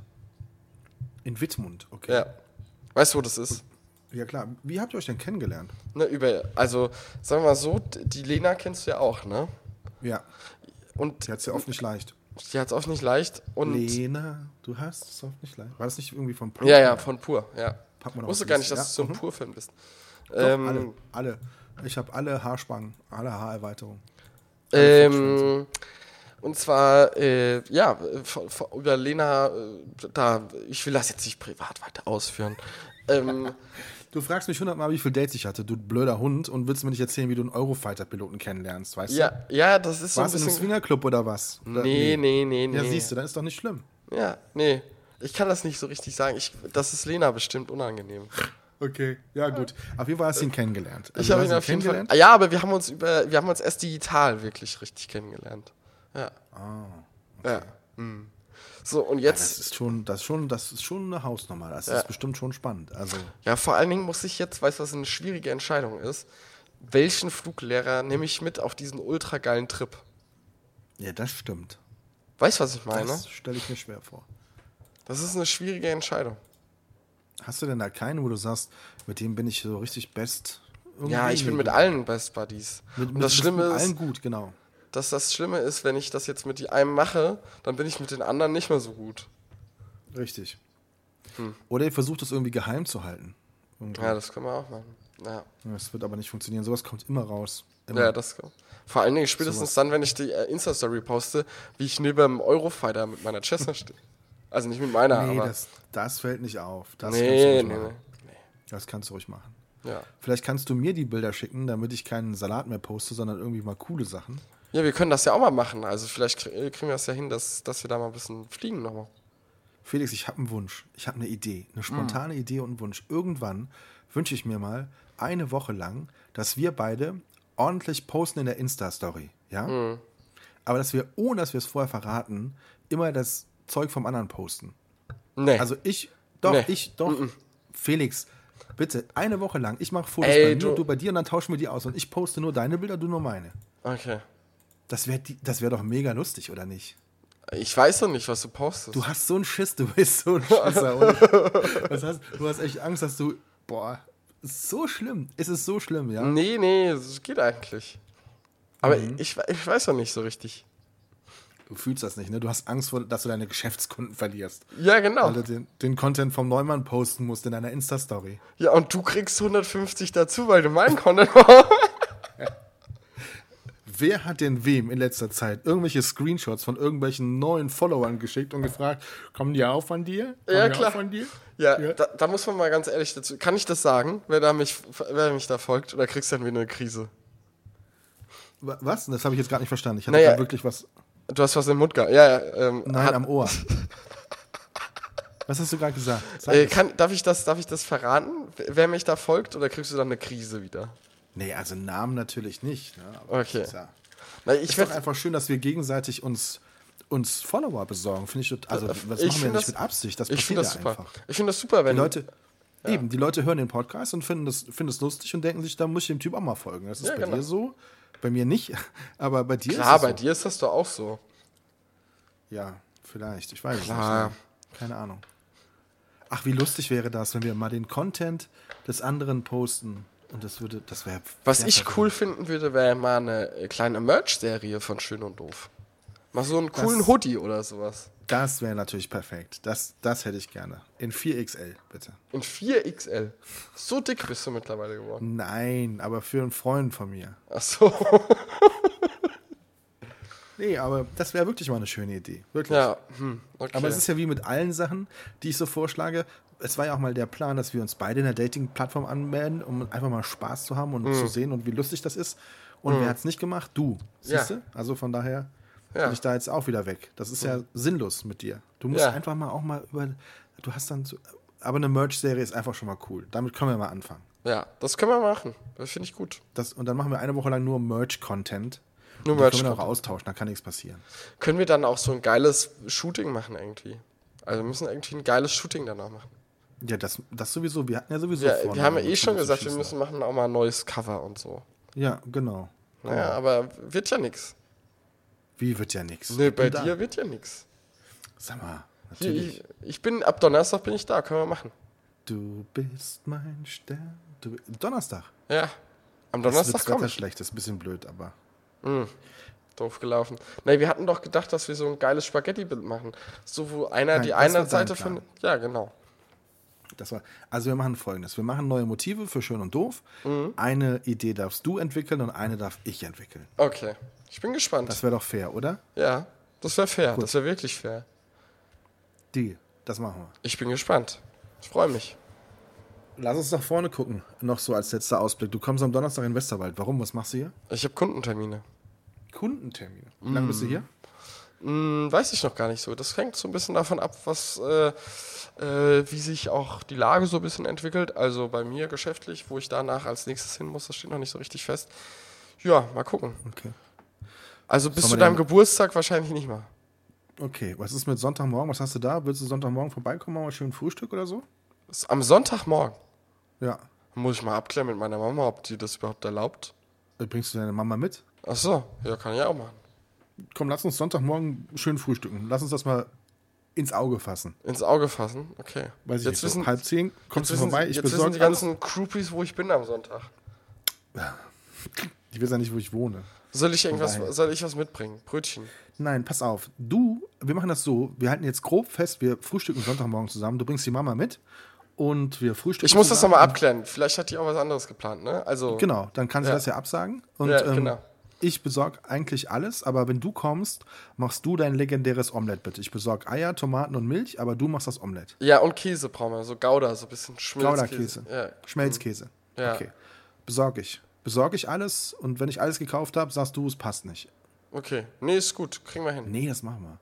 Speaker 1: In Wittmund, okay.
Speaker 2: Ja. Weißt du, wo das ist?
Speaker 1: Ja, klar. Wie habt ihr euch denn kennengelernt?
Speaker 2: Ne, über, also, sagen wir mal so, die Lena kennst du ja auch, ne?
Speaker 1: Ja,
Speaker 2: Und
Speaker 1: die hat es ja oft nicht leicht.
Speaker 2: die hat es oft nicht leicht. Und
Speaker 1: Lena, du hast es oft nicht leicht. War das nicht irgendwie vom Pur?
Speaker 2: Ja, ja, von Pur, ja.
Speaker 1: Noch
Speaker 2: Wusste gar nicht, dass du so ein
Speaker 1: Ja, mhm.
Speaker 2: Pur-Fan bist.
Speaker 1: Doch,
Speaker 2: Ähm,
Speaker 1: alle, alle. Ich habe alle Haarspangen, alle Haarerweiterungen.
Speaker 2: ähm, und zwar, äh, ja, über Lena, äh, da, ich will das jetzt nicht privat weiter ausführen. Ähm, <laughs>
Speaker 1: Du fragst mich hundertmal, wie viele Dates ich hatte, du blöder Hund, und willst mir nicht erzählen, wie du einen Eurofighter-Piloten kennenlernst, weißt
Speaker 2: ja, ja, das ist
Speaker 1: du?
Speaker 2: so ein
Speaker 1: Warst du in einem
Speaker 2: bisschen.
Speaker 1: Swingerclub oder was? Oder,
Speaker 2: Nee, nee, nee, nee.
Speaker 1: Ja, siehst du, dann ist doch nicht schlimm.
Speaker 2: Ja, nee. Ich kann das nicht so richtig sagen. Ich, das ist Lena bestimmt unangenehm.
Speaker 1: Okay, ja gut. Auf jeden Fall hast du ihn kennengelernt. Also
Speaker 2: Ich habe ihn auf jeden Fall.
Speaker 1: kennengelernt?
Speaker 2: Ja, aber wir haben uns über, wir haben uns erst digital wirklich richtig kennengelernt. Ja.
Speaker 1: Ah,
Speaker 2: Ja. Mhm. So, und
Speaker 1: Das
Speaker 2: jetzt,
Speaker 1: ist schon, das ist schon, das ist schon eine Hausnummer. Das
Speaker 2: Ja.
Speaker 1: ist bestimmt schon spannend. Also,
Speaker 2: ja, vor allen Dingen muss ich jetzt, weißt du, was eine schwierige Entscheidung ist? Welchen Fluglehrer nehme ich mit auf diesen ultra geilen Trip?
Speaker 1: ja, das stimmt.
Speaker 2: Weißt du, was ich meine?
Speaker 1: Das stelle ich mir schwer vor.
Speaker 2: Das ist eine schwierige Entscheidung.
Speaker 1: Hast du denn da keinen, wo du sagst, mit dem bin ich so richtig best?
Speaker 2: Ja, ich bin mit allen Best Buddies.
Speaker 1: Mit,
Speaker 2: und
Speaker 1: mit,
Speaker 2: das Schlimme
Speaker 1: mit
Speaker 2: ist,
Speaker 1: allen gut, genau.
Speaker 2: dass das Schlimme ist, wenn ich das jetzt mit die einem mache, dann bin ich mit den anderen nicht mehr so gut.
Speaker 1: Richtig.
Speaker 2: Hm.
Speaker 1: Oder ihr versucht es irgendwie geheim zu halten. Irgendwie.
Speaker 2: Ja, das können wir auch machen. Ja,
Speaker 1: Das wird aber nicht funktionieren. Sowas kommt immer raus. Immer.
Speaker 2: ja das Vor allen Dingen spätestens dann, wenn ich die äh, Insta-Story poste, wie ich neben dem Eurofighter mit meiner Cessna <laughs> stehe. Also nicht mit meiner,
Speaker 1: nee,
Speaker 2: aber.
Speaker 1: das, das fällt nicht auf. Das
Speaker 2: nee,
Speaker 1: kannst du
Speaker 2: nee,
Speaker 1: ruhig
Speaker 2: nee.
Speaker 1: Das kannst du ruhig machen.
Speaker 2: Ja.
Speaker 1: Vielleicht kannst du mir die Bilder schicken, damit ich keinen Salat mehr poste, sondern irgendwie mal coole Sachen.
Speaker 2: ja, wir können das ja auch mal machen. Also vielleicht äh, kriegen wir es ja hin, dass, dass wir da mal ein bisschen fliegen nochmal.
Speaker 1: Felix, ich habe einen Wunsch. Ich habe eine Idee. Eine spontane
Speaker 2: Hm.
Speaker 1: Idee und einen Wunsch. Irgendwann wünsche ich mir mal eine Woche lang, dass wir beide ordentlich posten in der Insta-Story. Ja?
Speaker 2: Hm.
Speaker 1: Aber dass wir, ohne dass wir es vorher verraten, immer das Zeug vom anderen posten.
Speaker 2: Nee.
Speaker 1: Also ich, doch,
Speaker 2: Nee.
Speaker 1: ich, doch. Felix, bitte, eine Woche lang. Ich mache Fotos
Speaker 2: Ey,
Speaker 1: bei mir,
Speaker 2: du-
Speaker 1: du bei dir und dann tauschen wir die aus. Und ich poste nur deine Bilder, du nur meine.
Speaker 2: okay.
Speaker 1: Das wäre das wär doch mega lustig, oder nicht?
Speaker 2: Ich weiß doch nicht, was du postest.
Speaker 1: Du hast so einen Schiss, du bist so ein Schisser. <laughs> Das heißt, du hast echt Angst, dass du. Boah, so schlimm. Es ist so schlimm, ja?
Speaker 2: Nee, nee, es geht eigentlich. Aber
Speaker 1: Mhm.
Speaker 2: ich, ich weiß doch nicht so richtig.
Speaker 1: Du fühlst das nicht, ne? Du hast Angst, vor, dass du deine Geschäftskunden verlierst.
Speaker 2: Ja, genau.
Speaker 1: Weil du den, den Content vom Neumann posten musst in deiner Insta-Story.
Speaker 2: Ja, und du kriegst 150 dazu, weil du meinen Content <laughs>
Speaker 1: Wer hat denn wem in letzter Zeit irgendwelche Screenshots von irgendwelchen neuen Followern geschickt und gefragt, kommen die auch von dir? Kommen
Speaker 2: Ja, klar.
Speaker 1: Von dir?
Speaker 2: Ja,
Speaker 1: Ja.
Speaker 2: Da, da muss man mal ganz ehrlich dazu. Kann ich das sagen, wer, da mich, wer mich da folgt? Oder kriegst du dann wieder eine Krise?
Speaker 1: Wa- Was? Das habe ich jetzt gar nicht verstanden. Ich hatte
Speaker 2: Naja.
Speaker 1: da wirklich was.
Speaker 2: Du hast was im Mund gehabt. Ja, ja. Ähm,
Speaker 1: Nein, am Ohr. <laughs> Was hast du gerade gesagt? Sag
Speaker 2: äh,
Speaker 1: es.
Speaker 2: kann, darf, ich das, darf ich das verraten, wer mich da folgt? Oder kriegst du dann eine Krise wieder?
Speaker 1: nee, also Namen natürlich nicht. Ne?
Speaker 2: Okay.
Speaker 1: das Ist, ja,
Speaker 2: Na, ich
Speaker 1: ist doch
Speaker 2: werd,
Speaker 1: einfach schön, dass wir gegenseitig uns, uns Follower besorgen. Finde ich, also das
Speaker 2: ich
Speaker 1: machen wir ja nicht
Speaker 2: das-
Speaker 1: mit Absicht. Das
Speaker 2: ich
Speaker 1: passiert
Speaker 2: finde das
Speaker 1: ja
Speaker 2: super.
Speaker 1: einfach.
Speaker 2: Ich finde das super, wenn
Speaker 1: Die Leute, eben, die Leute hören den Podcast und finden es finden das lustig und denken sich, da muss ich dem Typ auch mal folgen. Das ist
Speaker 2: Ja,
Speaker 1: bei
Speaker 2: genau.
Speaker 1: dir so, bei mir nicht, <laughs> aber bei dir
Speaker 2: Klar,
Speaker 1: ist es
Speaker 2: bei
Speaker 1: so.
Speaker 2: dir ist das doch auch so.
Speaker 1: Ja, vielleicht. Ich weiß
Speaker 2: Klar.
Speaker 1: es nicht. Ne? Keine Ahnung. Ach, wie lustig wäre das, wenn wir mal den Content des anderen posten. Und das würde, das wäre.
Speaker 2: Was ich
Speaker 1: verrückt.
Speaker 2: cool finden würde, wäre mal eine kleine Merch-Serie von Schön und Doof. Mal so einen coolen
Speaker 1: Das-
Speaker 2: Hoodie oder sowas.
Speaker 1: Das wäre natürlich perfekt. Das, das hätte ich gerne. In 4XL, bitte.
Speaker 2: In 4XL. So dick bist du mittlerweile geworden.
Speaker 1: Nein, aber für einen Freund von mir.
Speaker 2: Ach so. <laughs>
Speaker 1: Nee, aber das wäre wirklich mal eine schöne Idee. Wirklich.
Speaker 2: Ja, hm, okay.
Speaker 1: Aber es ist ja wie mit allen Sachen, die ich so vorschlage. Es war ja auch mal der Plan, dass wir uns beide in der Dating-Plattform anmelden, um einfach mal Spaß zu haben und
Speaker 2: Mhm.
Speaker 1: zu sehen und wie lustig das ist. Und wer hat es nicht gemacht? Du.
Speaker 2: Ja.
Speaker 1: Siehst du? Also von daher
Speaker 2: Ja.
Speaker 1: bin ich da jetzt auch wieder weg. Das ist ja sinnlos mit dir. Du musst
Speaker 2: Ja.
Speaker 1: einfach mal auch mal über. Du hast dann so. Aber eine Merch-Serie ist einfach schon mal cool. Damit können wir mal anfangen.
Speaker 2: ja, das können wir machen. Das finde ich gut.
Speaker 1: Das, und dann machen wir eine Woche lang nur Merch-Content.
Speaker 2: Nur
Speaker 1: die können wir
Speaker 2: Merch.
Speaker 1: auch austauschen, da kann nichts passieren.
Speaker 2: Können wir dann auch so ein geiles Shooting machen irgendwie? Also wir müssen irgendwie ein geiles Shooting danach machen.
Speaker 1: Ja, das, das sowieso. Wir hatten ja sowieso vor,
Speaker 2: wir haben ja
Speaker 1: noch
Speaker 2: eh schon gesagt, wir müssen machen auch mal ein neues Cover und so.
Speaker 1: Ja, genau.
Speaker 2: Naja, aber wird ja nix.
Speaker 1: Wie wird ja nichts.
Speaker 2: Nee, bei dir wird ja nix.
Speaker 1: Sag mal,
Speaker 2: Ich,
Speaker 1: natürlich.
Speaker 2: ich bin, ab Donnerstag bin ich da, können wir machen.
Speaker 1: Du bist mein Stern. Du, Donnerstag.
Speaker 2: Ja. Am
Speaker 1: Das
Speaker 2: Donnerstag komme
Speaker 1: Wetter
Speaker 2: ich.
Speaker 1: schlecht, das ist ein bisschen blöd, aber.
Speaker 2: Doof gelaufen. Nee, wir hatten doch gedacht, dass wir so ein geiles Spaghetti-Bild machen. So, wo einer
Speaker 1: Nein,
Speaker 2: die
Speaker 1: das
Speaker 2: eine Seite von. Ja, genau.
Speaker 1: Das war, also wir machen folgendes. Wir machen neue Motive für Schön und Doof.
Speaker 2: Mhm.
Speaker 1: Eine Idee darfst du entwickeln und eine darf ich entwickeln.
Speaker 2: Okay. Ich bin gespannt.
Speaker 1: Das wäre doch fair, oder?
Speaker 2: ja, das wäre fair. Das wäre wirklich fair.
Speaker 1: Die. Das machen wir.
Speaker 2: Ich bin gespannt. Ich freue mich.
Speaker 1: Lass uns nach vorne gucken. Noch so als letzter Ausblick. Du kommst am Donnerstag in Westerwald. Warum? Was machst du hier?
Speaker 2: Ich habe Kundentermine.
Speaker 1: Kundentermine. Wie lange bist du hier?
Speaker 2: Hm, weiß ich noch gar nicht so. Das hängt so ein bisschen davon ab, was, äh, äh, wie sich auch die Lage so ein bisschen entwickelt. Also bei mir geschäftlich, wo ich danach als nächstes hin muss, das steht noch nicht so richtig fest. Ja, mal gucken.
Speaker 1: Okay.
Speaker 2: Also bis zu deinem Geburtstag wahrscheinlich nicht mal.
Speaker 1: Okay, was ist mit Sonntagmorgen? Was hast du da? Willst du Sonntagmorgen vorbeikommen, mal schön Frühstück oder so?
Speaker 2: Ist am Sonntagmorgen.
Speaker 1: Ja.
Speaker 2: Muss ich mal abklären mit meiner Mama, ob die das überhaupt erlaubt.
Speaker 1: Äh, Bringst du deine Mama mit?
Speaker 2: Ach so, ja, kann ich auch machen.
Speaker 1: Komm, lass uns Sonntagmorgen schön frühstücken. Lass uns das mal ins Auge fassen.
Speaker 2: Ins Auge fassen, okay.
Speaker 1: Weiß ich
Speaker 2: jetzt
Speaker 1: nicht,
Speaker 2: wissen,
Speaker 1: so halb zehn, kommst du
Speaker 2: wissen,
Speaker 1: vorbei, ich
Speaker 2: jetzt wissen die
Speaker 1: alles.
Speaker 2: ganzen Groupies, wo ich bin am Sonntag.
Speaker 1: Ich weiß ja nicht, wo ich wohne.
Speaker 2: Soll ich irgendwas,
Speaker 1: Vorbei.
Speaker 2: soll ich was mitbringen? Brötchen.
Speaker 1: Nein, pass auf. Du, wir machen das so, wir halten jetzt grob fest, wir frühstücken Sonntagmorgen zusammen. Du bringst die Mama mit und wir frühstücken
Speaker 2: Ich muss das
Speaker 1: zusammen.
Speaker 2: nochmal abklären. Vielleicht hat die auch was anderes geplant, ne? Also,
Speaker 1: Genau, dann kann sie
Speaker 2: Ja.
Speaker 1: das ja absagen. Und
Speaker 2: Ja,
Speaker 1: ähm,
Speaker 2: genau.
Speaker 1: Ich besorge eigentlich alles, aber wenn du kommst, machst du dein legendäres Omelett bitte. Ich besorge Eier, Tomaten und Milch, aber du machst das Omelett.
Speaker 2: ja, und Käse brauchen wir. So Gouda, so ein bisschen Schmilzkäse.
Speaker 1: Gouda-Käse.
Speaker 2: Ja.
Speaker 1: Schmelzkäse.
Speaker 2: Ja.
Speaker 1: Okay. Besorge ich. Besorge ich alles und wenn ich alles gekauft habe, sagst du, es passt nicht.
Speaker 2: Okay. Nee, ist gut. Kriegen wir hin.
Speaker 1: Nee, das machen wir.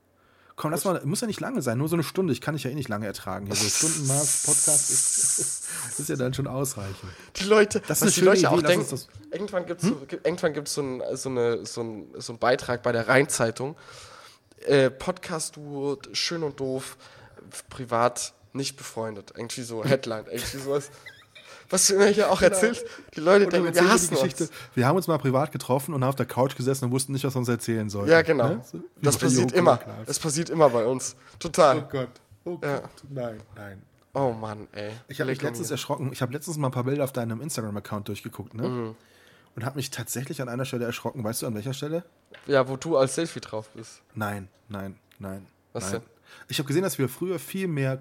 Speaker 1: Komm, lass mal, muss ja nicht lange sein, nur so eine Stunde. Ich kann dich ja eh nicht lange ertragen. Hier so <laughs> Stundenmaß Podcast ist, <laughs> ist ja dann schon ausreichend.
Speaker 2: Die Leute,
Speaker 1: Das ist
Speaker 2: was die Leute
Speaker 1: Idee,
Speaker 2: auch
Speaker 1: lass
Speaker 2: denken, irgendwann gibt es so, gibt- irgendwann gibt's so, ein, so, eine, so, ein, so ein Beitrag bei der Rheinzeitung. Äh, Podcast-Duo, schön und doof, privat nicht befreundet. Irgendwie so Headline, irgendwie sowas. Was du mir hier auch erzählst, die Leute
Speaker 1: Genau. Und dann
Speaker 2: denken, wir
Speaker 1: die
Speaker 2: hassen
Speaker 1: Geschichte.
Speaker 2: uns.
Speaker 1: Wir haben uns mal privat getroffen und haben auf der Couch gesessen und wussten nicht, was wir uns erzählen sollten.
Speaker 2: Ja, genau.
Speaker 1: Ne? So,
Speaker 2: Das passiert immer. Das passiert immer bei uns.
Speaker 1: Oh
Speaker 2: Total.
Speaker 1: Gott. Oh Gott.
Speaker 2: Ja.
Speaker 1: Nein, nein.
Speaker 2: Oh Mann, ey.
Speaker 1: Ich habe mich letztens erschrocken. Ich habe letztens mal ein paar Bilder auf deinem Instagram-Account durchgeguckt, ne?
Speaker 2: Mhm.
Speaker 1: Und habe mich tatsächlich an einer Stelle erschrocken. Weißt du, an welcher Stelle?
Speaker 2: Ja, wo du als Selfie drauf bist.
Speaker 1: Nein, nein, nein.
Speaker 2: Was
Speaker 1: nein.
Speaker 2: denn?
Speaker 1: Ich habe gesehen, dass wir früher viel mehr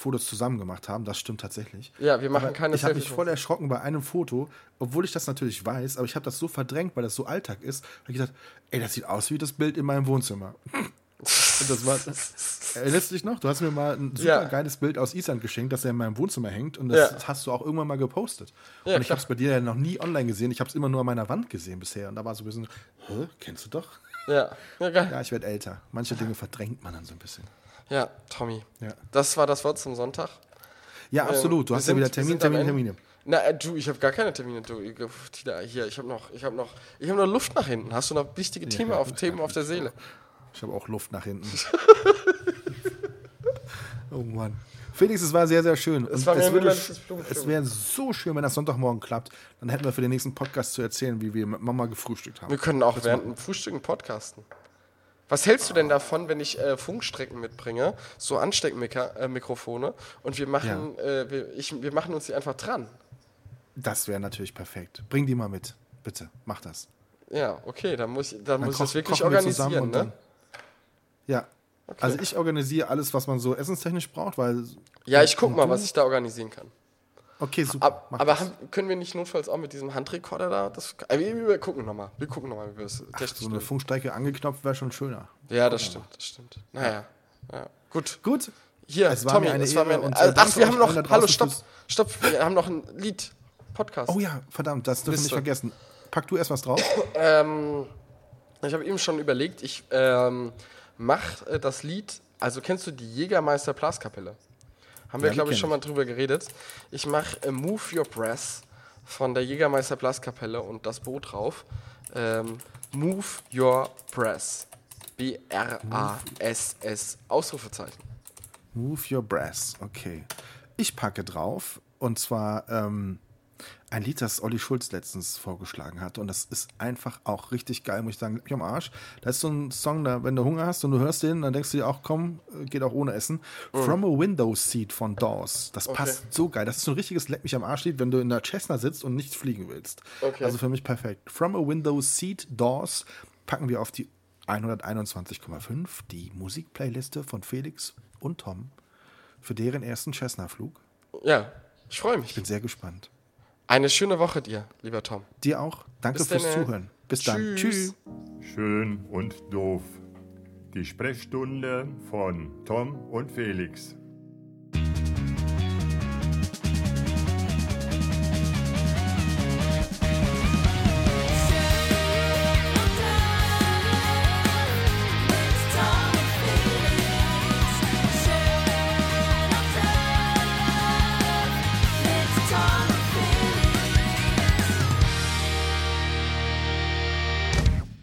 Speaker 1: Fotos zusammen gemacht haben. Das stimmt tatsächlich.
Speaker 2: Ja, wir machen
Speaker 1: Aber
Speaker 2: keine
Speaker 1: Ich habe mich voll erschrocken bei einem Foto, obwohl ich das natürlich weiß, aber ich habe das so verdrängt, weil das so Alltag ist. Habe ich gedacht, ey, das sieht aus wie das Bild in meinem Wohnzimmer. Und das war. Erinnerst du dich noch? Du hast mir mal ein super
Speaker 2: Ja.
Speaker 1: geiles Bild aus Island geschenkt, das ja in meinem Wohnzimmer hängt. Und das
Speaker 2: Ja.
Speaker 1: hast du auch irgendwann mal gepostet.
Speaker 2: Ja,
Speaker 1: und ich habe es bei dir ja noch nie online gesehen. Ich habe es immer nur an meiner Wand gesehen bisher. Und da war so ein bisschen, hä, kennst du doch?
Speaker 2: Ja, ja, geil.
Speaker 1: Ja, ich werde älter. Manche Dinge verdrängt man dann so ein bisschen.
Speaker 2: Ja, Tommy.
Speaker 1: Ja,
Speaker 2: Das war das Wort zum Sonntag.
Speaker 1: ja absolut. Du
Speaker 2: wir
Speaker 1: hast
Speaker 2: sind-
Speaker 1: ja wieder
Speaker 2: sind am
Speaker 1: Termine.
Speaker 2: Na, äh, du, ich habe gar keine Termine. Du, hier, ich habe noch, ich habe noch, ich habe noch Luft nach hinten. Hast du noch wichtige Themen,
Speaker 1: ja,
Speaker 2: auf,
Speaker 1: ja,
Speaker 2: Themen auf der Seele?
Speaker 1: Ich habe auch Luft nach hinten. <laughs> oh Mann. Felix, es war sehr, sehr schön.
Speaker 2: Es war ein
Speaker 1: würde, es wäre so schön, wenn das Sonntagmorgen klappt. Dann hätten wir für den nächsten Podcast zu erzählen, wie wir mit Mama gefrühstückt haben.
Speaker 2: Wir können auch während dem Frühstücken podcasten. Was hältst du denn davon, wenn ich äh, Funkstrecken mitbringe, so Ansteckmikrofone, äh, und wir machen, äh, wir, ich, wir machen uns die einfach dran?
Speaker 1: Das wäre natürlich perfekt. Bring die mal mit. Bitte, mach das.
Speaker 2: Ja, okay, dann muss ich, dann
Speaker 1: Dann
Speaker 2: muss ich das wirklich
Speaker 1: wir
Speaker 2: organisieren,
Speaker 1: und
Speaker 2: ne?
Speaker 1: dann. Ja. Also ich organisiere alles, was man so essenstechnisch braucht, weil.
Speaker 2: Ja, ich guck mal,
Speaker 1: du?
Speaker 2: was ich da organisieren kann.
Speaker 1: Okay, super.
Speaker 2: Ab, aber haben, können wir nicht notfalls auch mit diesem Handrekorder da? Das, äh, wir, wir gucken nochmal. Wir gucken nochmal, wie wir das technisch
Speaker 1: so eine. Funkstrecke angeknopft wäre schon schöner.
Speaker 2: Ja, das stimmt, das stimmt. Naja, ja. gut.
Speaker 1: Gut.
Speaker 2: Hier,
Speaker 1: Es war
Speaker 2: Tommy,
Speaker 1: mir eine
Speaker 2: es war mir eine,
Speaker 1: und, äh,
Speaker 2: also, Ach, wir haben noch. Hallo, stopp, stopp. Wir haben noch ein Lied. Podcast.
Speaker 1: Oh ja, verdammt, das dürfen wir nicht vergessen. Pack du erst was drauf. <coughs>
Speaker 2: Ähm, ich habe eben schon überlegt, ich ähm, mache äh, das Lied. Also kennst du die Jägermeister Blaskapelle? Haben wir,
Speaker 1: Ja,
Speaker 2: glaube ich, schon mal drüber geredet. Ich mache äh, Move Your Breath von der Jägermeister Blaskapelle und das Boot drauf. Ähm, Move Your Breath. B-R-A-S-S. Ausrufezeichen.
Speaker 1: Move Your Brass. Okay. Ich packe drauf und zwar ähm, ein Lied, das Olli Schulz letztens vorgeschlagen hat und das ist einfach auch richtig geil, muss ich sagen. Mich am Arsch. Da ist so ein Song, da, wenn du Hunger hast und du hörst den, dann denkst du dir auch, komm, äh, geht auch ohne Essen. From a Window Seat von Dawes. Das passt so geil. Das ist so ein richtiges Leck mich am Arsch Lied, wenn du in der Cessna sitzt und nicht fliegen willst.
Speaker 2: Okay.
Speaker 1: Also für mich perfekt. From a Window Seat Dawes packen wir auf die 121,5, die Musikplayliste von Felix und Tom für deren ersten Cessna-Flug.
Speaker 2: Ja, ich freue mich.
Speaker 1: Bin sehr gespannt.
Speaker 2: Eine schöne Woche dir, lieber Tom.
Speaker 1: Dir auch. Danke
Speaker 2: Bis
Speaker 1: fürs
Speaker 2: dann, äh.
Speaker 1: Zuhören. Bis dann.
Speaker 2: Tschüss.
Speaker 1: Tschüss.
Speaker 3: Schön und doof. Die Sprechstunde von Tom und Felix.